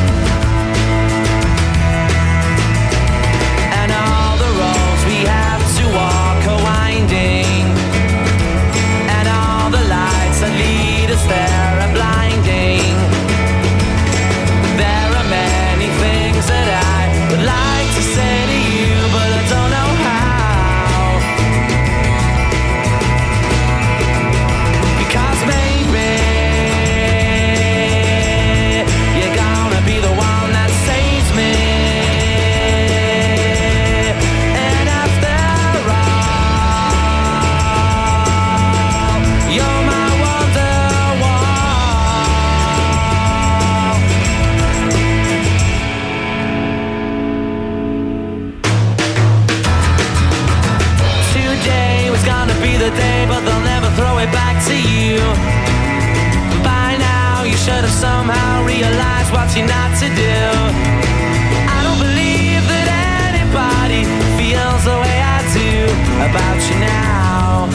should have somehow realized what you're not to do. I don't believe that anybody feels the way I do about you now.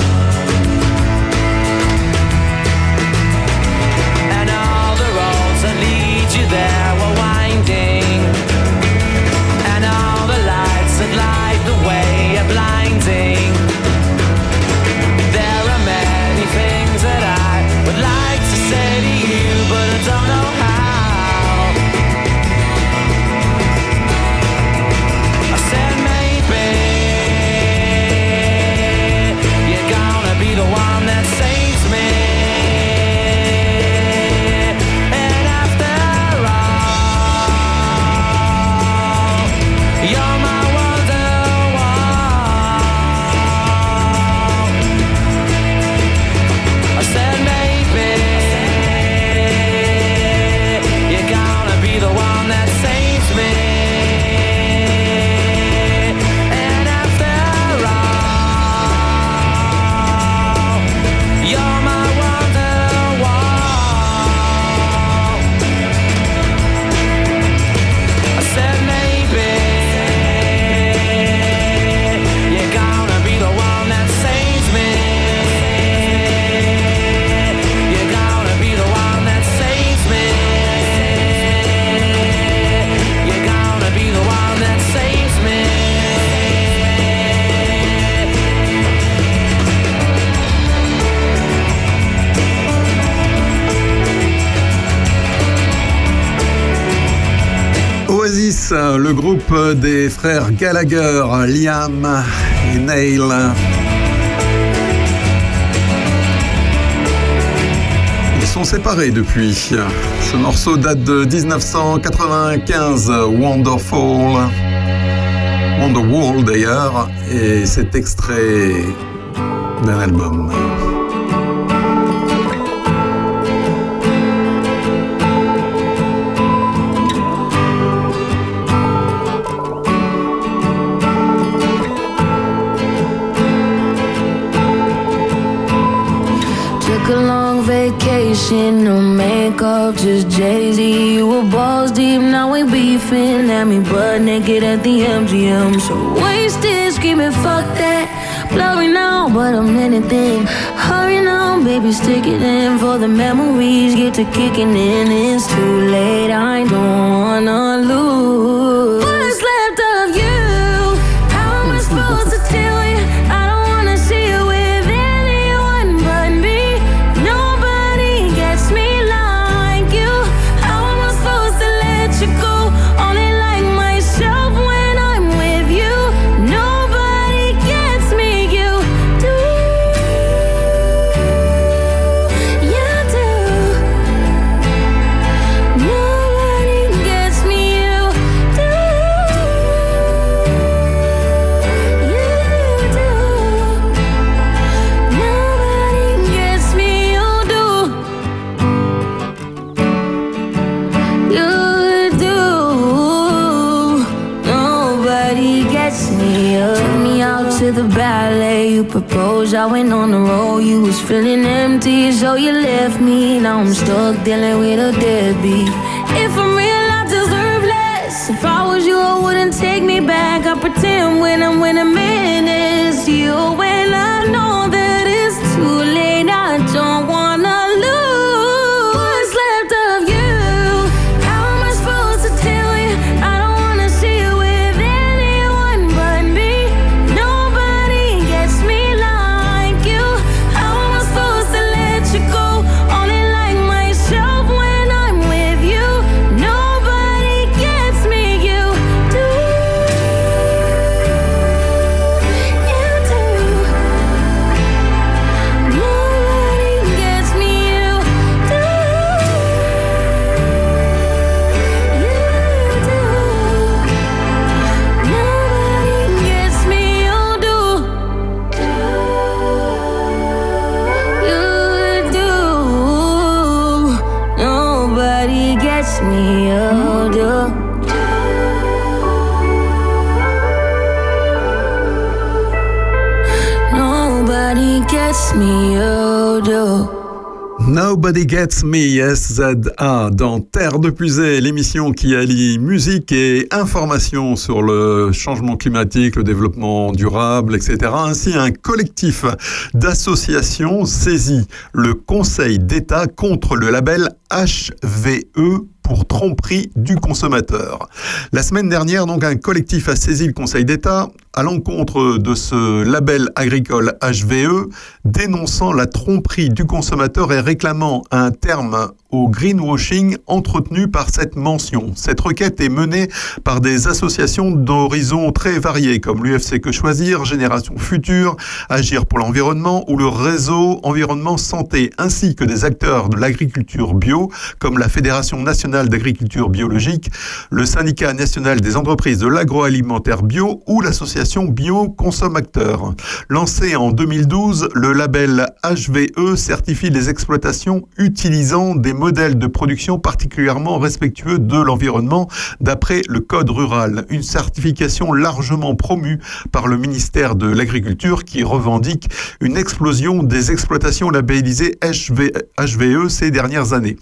And all the roads that lead you there. Oasis, le groupe des frères Gallagher, Liam et Neil. Ils sont séparés depuis. Ce morceau date de 1995, Wonderful. Wonderwall d'ailleurs, et c'est extrait d'un album. Took a long vacation, no makeup, just Jay Z. You were balls deep, now we beefing. At me butt naked at the MGM. So wasted, screaming, fuck that. Blurry now, but I'm anything. Hurry now, baby, stick it in for the memories. Get to kicking in, it's too late. I don't wanna lose. Proposed. I went on the road. You was feeling empty, so you left me. Now I'm stuck dealing with a deadbeat. If I'm real, I deserve less. If I was you, I wouldn't take me back. I pretend when I'm when I'm in it's you. Nobody Gets Me, SZA, dans Terre de Pusée, l'émission qui allie musique et information sur le changement climatique, le développement durable, etc. Ainsi, un collectif d'associations saisit le Conseil d'État contre le label HVE pour tromperie du consommateur. La semaine dernière, donc, un collectif a saisi le Conseil d'État à l'encontre de ce label agricole HVE, dénonçant la tromperie du consommateur et réclamant un terme au greenwashing entretenu par cette mention. Cette requête est menée par des associations d'horizons très variés, comme l'UFC Que Choisir, Génération Future, Agir pour l'environnement ou le réseau Environnement Santé, ainsi que des acteurs de l'agriculture bio, comme la Fédération nationale d'agriculture biologique, le syndicat national des entreprises de l'agroalimentaire bio ou l'association Bio Consommateurs. Lancé en 2012, le label HVE certifie les exploitations utilisant des modèles de production particulièrement respectueux de l'environnement d'après le Code rural, une certification largement promue par le ministère de l'Agriculture qui revendique une explosion des exploitations labellisées HV HVE ces dernières années.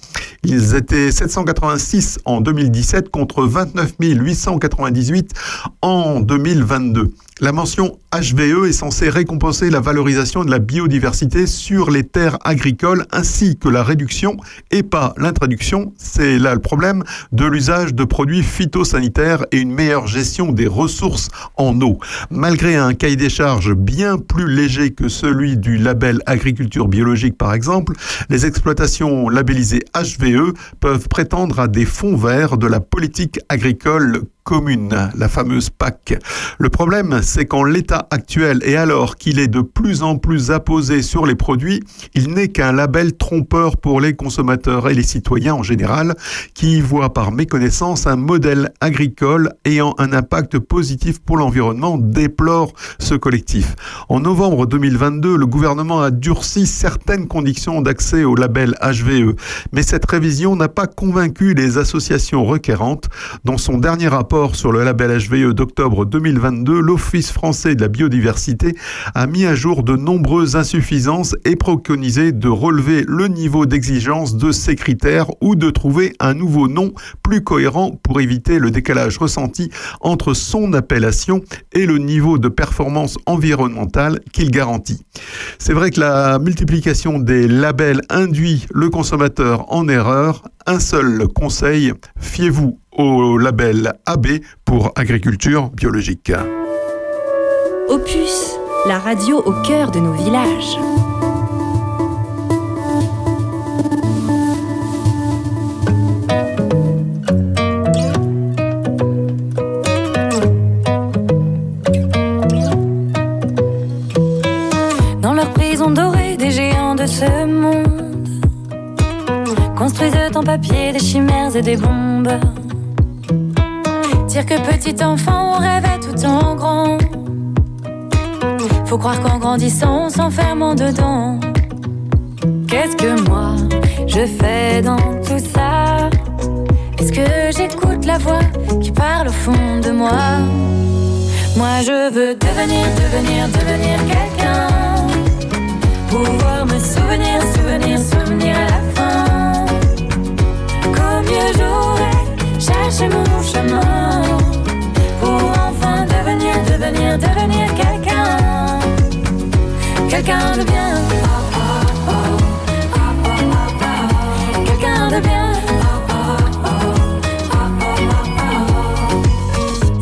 Ils étaient 786 en 2017 contre 29 898 en 2022. 2 La mention HVE est censée récompenser la valorisation de la biodiversité sur les terres agricoles ainsi que la réduction et pas l'introduction, c'est là le problème, de l'usage de produits phytosanitaires et une meilleure gestion des ressources en eau. Malgré un cahier des charges bien plus léger que celui du label agriculture biologique par exemple, les exploitations labellisées HVE peuvent prétendre à des fonds verts de la politique agricole commune, la fameuse PAC. Le problème, c'est qu'en l'état actuel et alors qu'il est de plus en plus apposé sur les produits, il n'est qu'un label trompeur pour les consommateurs et les citoyens en général, qui y voient par méconnaissance un modèle agricole ayant un impact positif pour l'environnement, déplore ce collectif. En novembre 2022, le gouvernement a durci certaines conditions d'accès au label HVE, mais cette révision n'a pas convaincu les associations requérantes. Dans son dernier rapport sur le label HVE d'octobre 2022, l'Office français de la biodiversité a mis à jour de nombreuses insuffisances et préconisé de relever le niveau d'exigence de ces critères ou de trouver un nouveau nom plus cohérent pour éviter le décalage ressenti entre son appellation et le niveau de performance environnementale qu'il garantit. C'est vrai que la multiplication des labels induit le consommateur en erreur. Un seul conseil, fiez-vous au label AB pour agriculture biologique. Opus, la radio au cœur de nos villages. Dans leur prison dorée, des géants de ce monde construisent en papier des chimères et des bombes. Dire que petit enfant, on rêvait tout en grand. Faut croire qu'en grandissant, on s'enferme en dedans. Qu'est-ce que moi je fais dans tout ça? Est-ce que j'écoute la voix qui parle au fond de moi? Moi je veux devenir, devenir, devenir quelqu'un. Pouvoir me souvenir, souvenir, souvenir à la fin. Mieux j'aurais cherché mon chemin. Pour enfin devenir, devenir, devenir quelqu'un. Quelqu'un de bien. Quelqu'un de bien.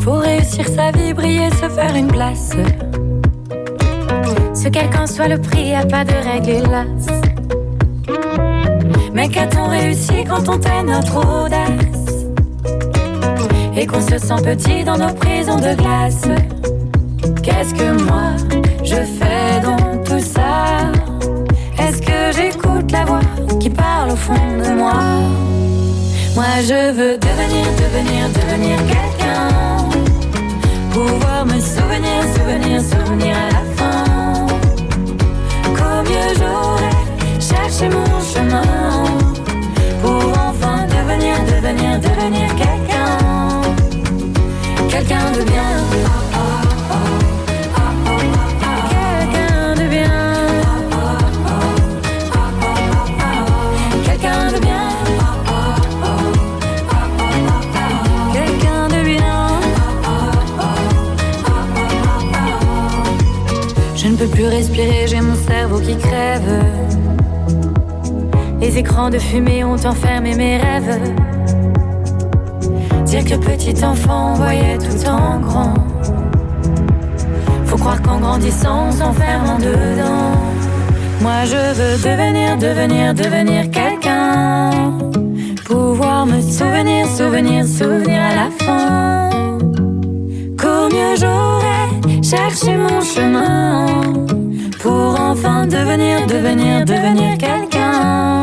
Faut réussir sa vie, briller, se faire une place. Ce quelqu'un soit le prix, à pas de règles hélas. Mais qu'a-t-on réussi quand on tait notre audace? Et qu'on se sent petit dans nos prisons de glace? Qu'est-ce que moi au fond de moi. Moi je veux devenir, devenir, devenir quelqu'un. Pouvoir me souvenir, souvenir, souvenir à la fin. Qu'au mieux j'aurais cherché mon chemin. Pour enfin devenir, devenir, devenir quelqu'un. Quelqu'un de bien peux plus respirer, j'ai mon cerveau qui crève. Les écrans de fumée ont enfermé mes rêves. Dire que petit enfant voyait tout en grand. Faut croire qu'en grandissant on s'enferme en dedans. Moi je veux devenir, devenir, devenir quelqu'un. Pouvoir me souvenir, souvenir, souvenir à la fin. Qu'au mieux j'aurais cherché mon chemin. Pour enfin devenir, devenir, devenir. Quelqu'un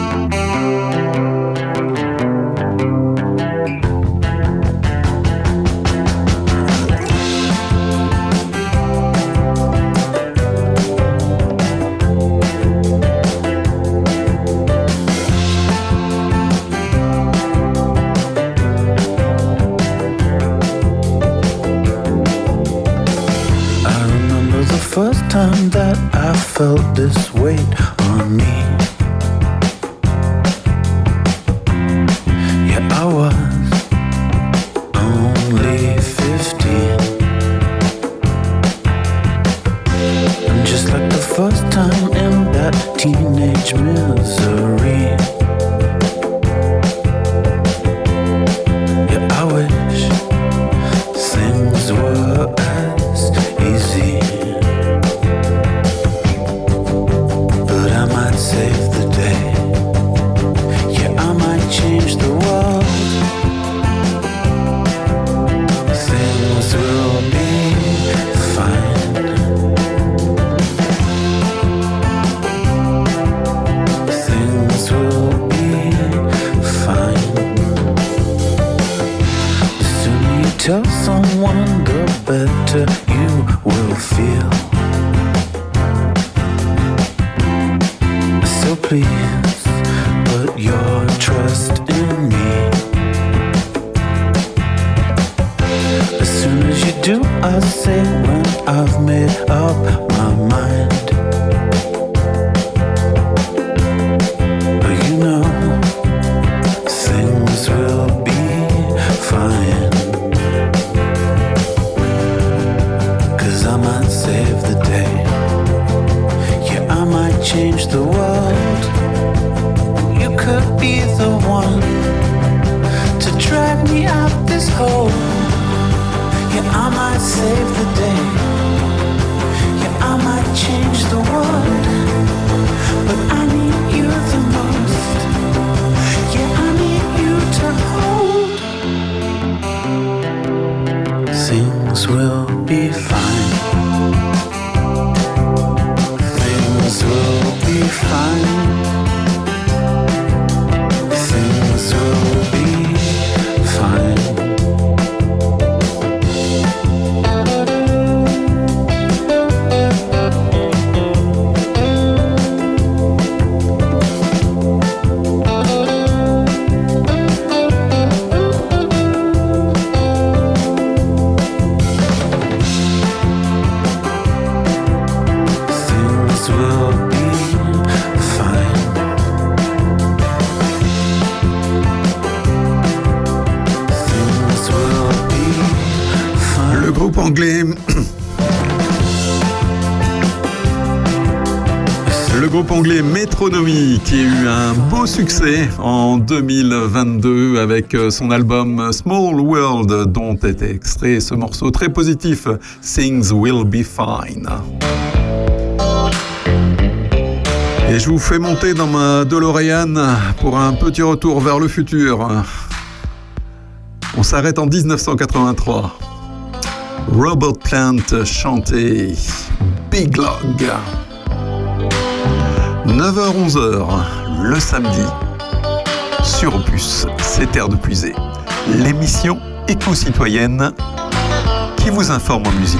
feel. So please. anglais qui a eu un beau succès en 2022 avec euh, son album Small World dont était extrait ce morceau très positif Things Will Be Fine. Et je vous fais monter dans ma DeLorean pour un petit retour vers le futur. On s'arrête en 1983. Robert Plant chantait Big Log. 9h-11h, le samedi, sur Opus, c'est Terre de Puisée, l'émission éco-citoyenne qui vous informe en musique.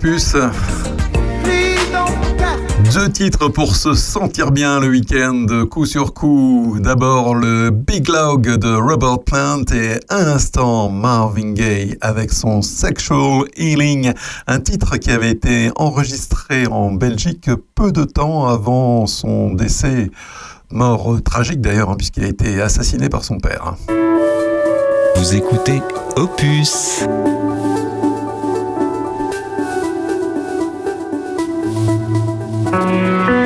Opus. Deux titres pour se sentir bien le week-end, coup sur coup. D'abord le Big Log de Robert Plant et un instant Marvin Gaye avec son Sexual Healing, un titre qui avait été enregistré en Belgique peu de temps avant son décès. Mort tragique d'ailleurs, hein, puisqu'il a été assassiné par son père. Vous écoutez Opus. Música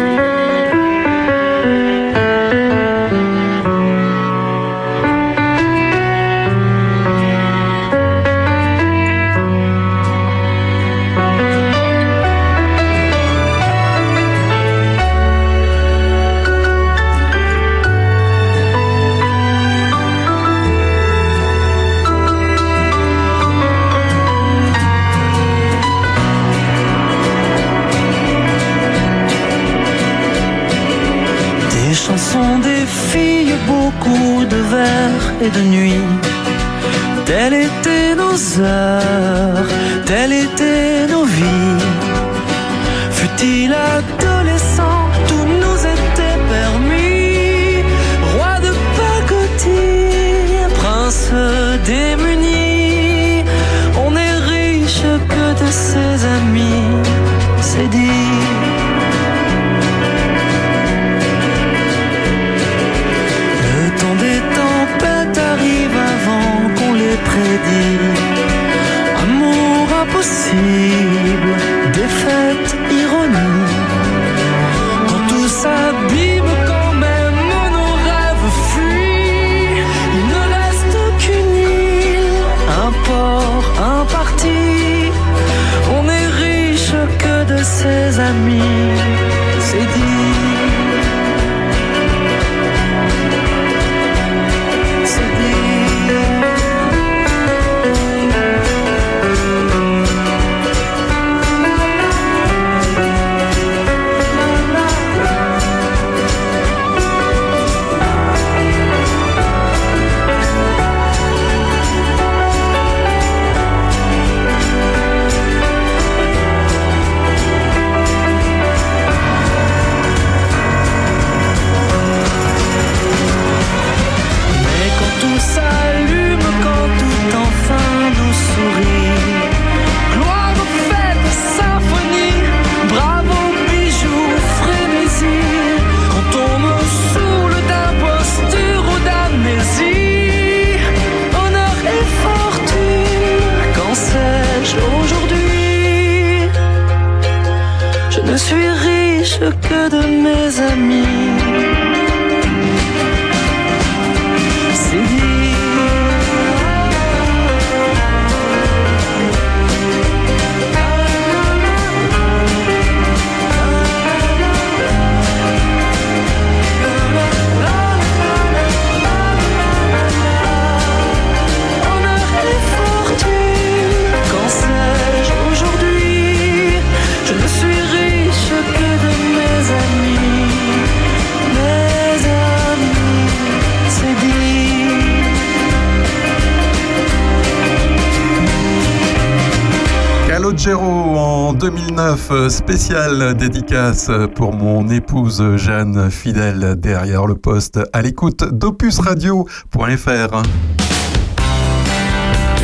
spéciale dédicace pour mon épouse Jeanne, fidèle derrière le poste, à l'écoute d'opusradio.fr.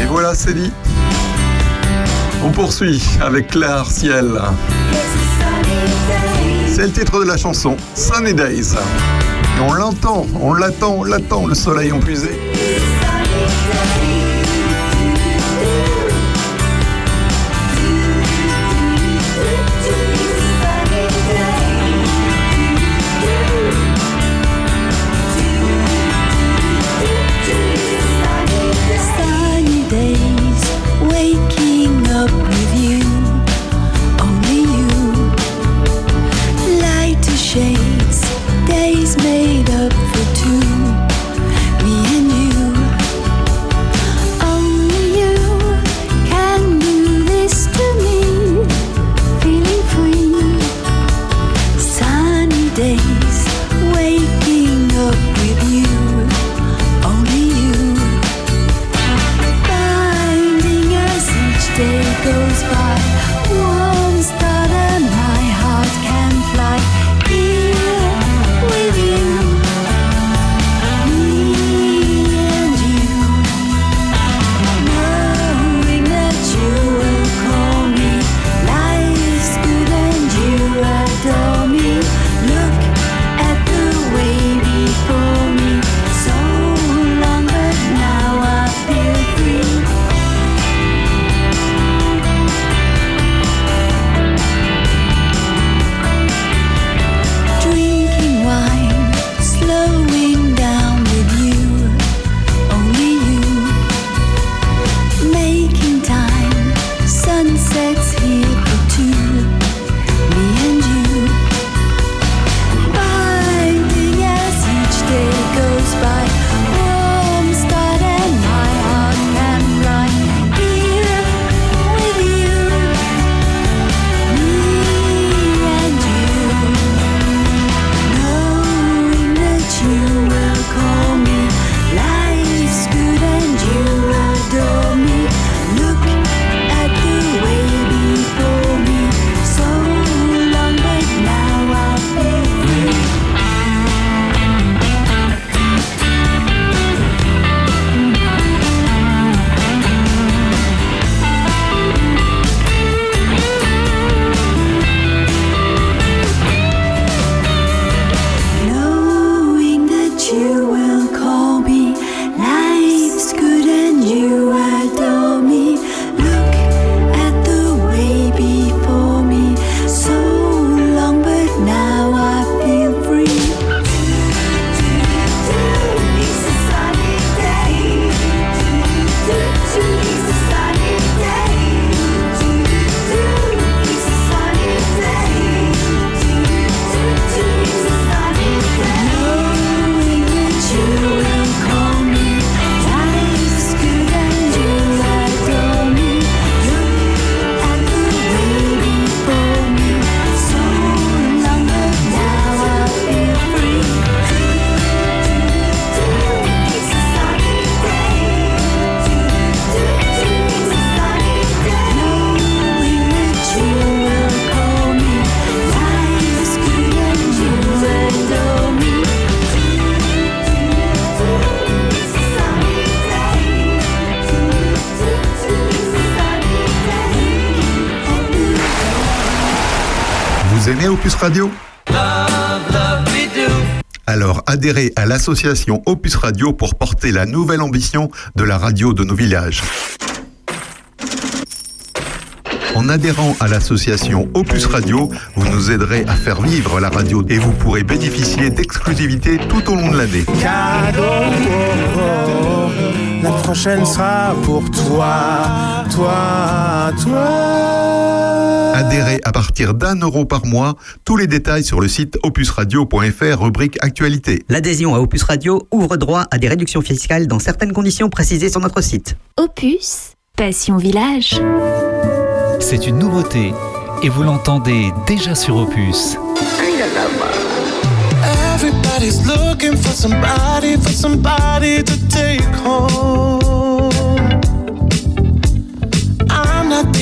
Et voilà, c'est dit. On poursuit avec Claire Ciel. C'est le titre de la chanson, Sunny Days. Et on l'entend, on l'attend, on l'attend, le soleil empuisé. Vous aimez Opus Radio alors adhérez à l'association Opus Radio pour porter la nouvelle ambition de la radio de nos villages. En adhérant à l'association Opus Radio, vous nous aiderez à faire vivre la radio et vous pourrez bénéficier d'exclusivités tout au long de l'année. La prochaine sera pour toi, toi, toi. Adhérez à partir d'un euro par mois. Tous les détails sur le site opusradio.fr, rubrique actualité. L'adhésion à Opus Radio ouvre droit à des réductions fiscales dans certaines conditions précisées sur notre site. Opus, Passion Village. C'est une nouveauté et vous l'entendez déjà sur Opus. Everybody's looking for somebody, for somebody to take home.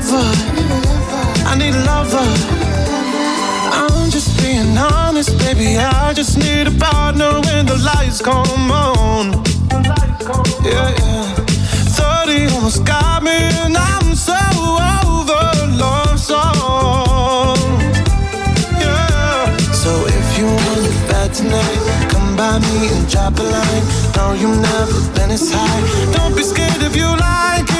lover. I need a lover. I'm just being honest, baby. I just need a partner when the lights come on. Yeah, yeah. 30 almost got me, and I'm so over love song. Yeah. So if you want it bad tonight, come by me and drop a line. No, you've never been as high. Don't be scared if you like it,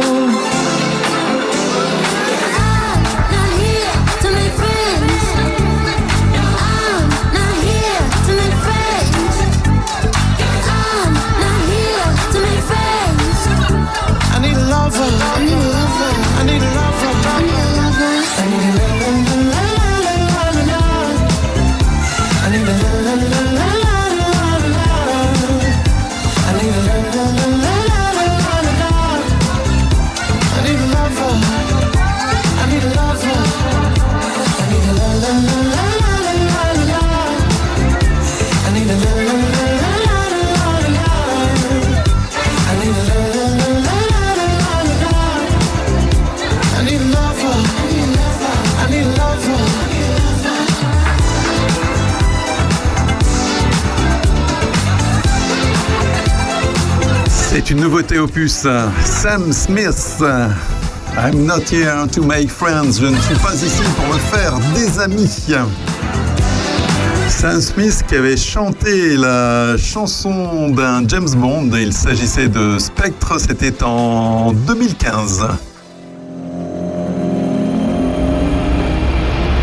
Une nouveauté opus. Sam Smith. I'm not here to make friends. Je ne suis pas ici pour me faire des amis. Sam Smith qui avait chanté la chanson d'un James Bond. Il s'agissait de Spectre. C'était en 2015.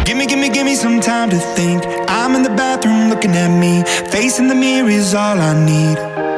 Gimme, gimme, gimme some time to think. I'm in the bathroom looking at me. Facing the mirror is all I need.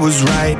Was right.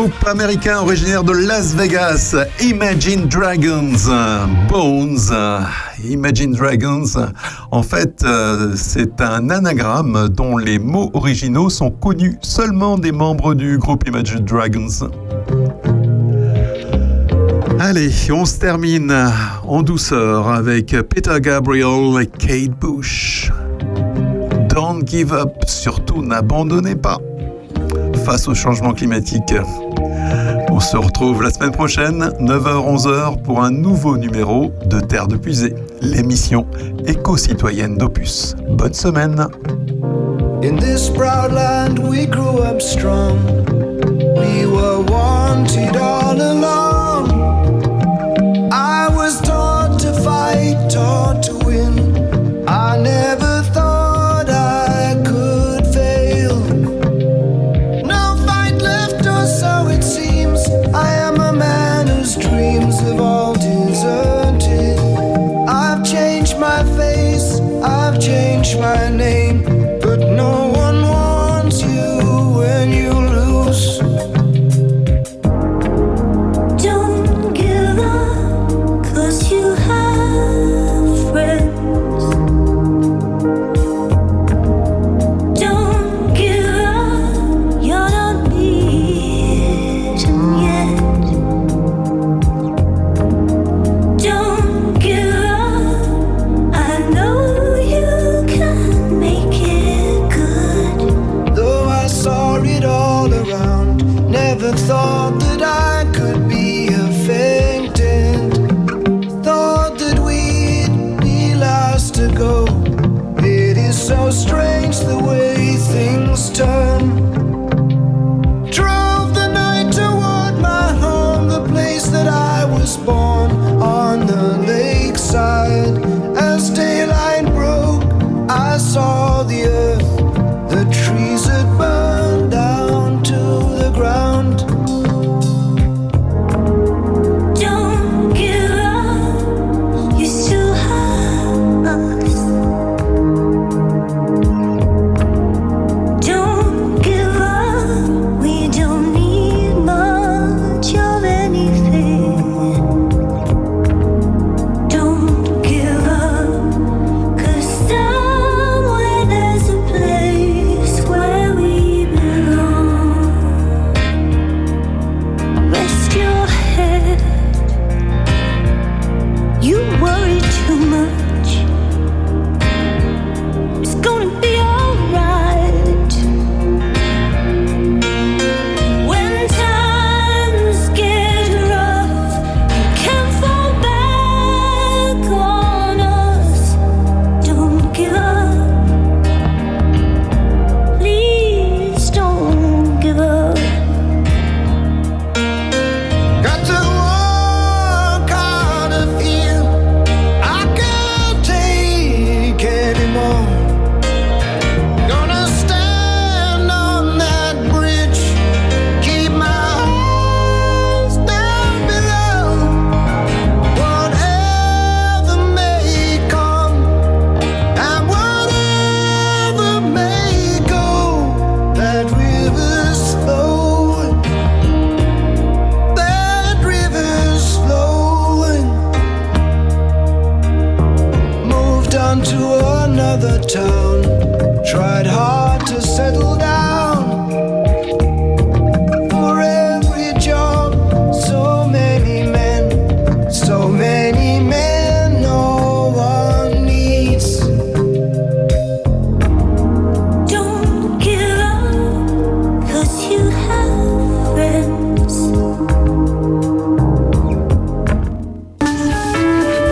Groupe américain originaire de Las Vegas, Imagine Dragons, Bones, Imagine Dragons, en fait, euh, c'est un anagramme dont les mots originaux sont connus seulement des membres du groupe Imagine Dragons. Allez, on se termine en douceur avec Peter Gabriel et Kate Bush. Don't give up, surtout n'abandonnez pas face au changement climatique. On se retrouve la semaine prochaine, 9h-11h, pour un nouveau numéro de Terre de Puisée, l'émission éco-citoyenne d'Opus. Bonne semaine.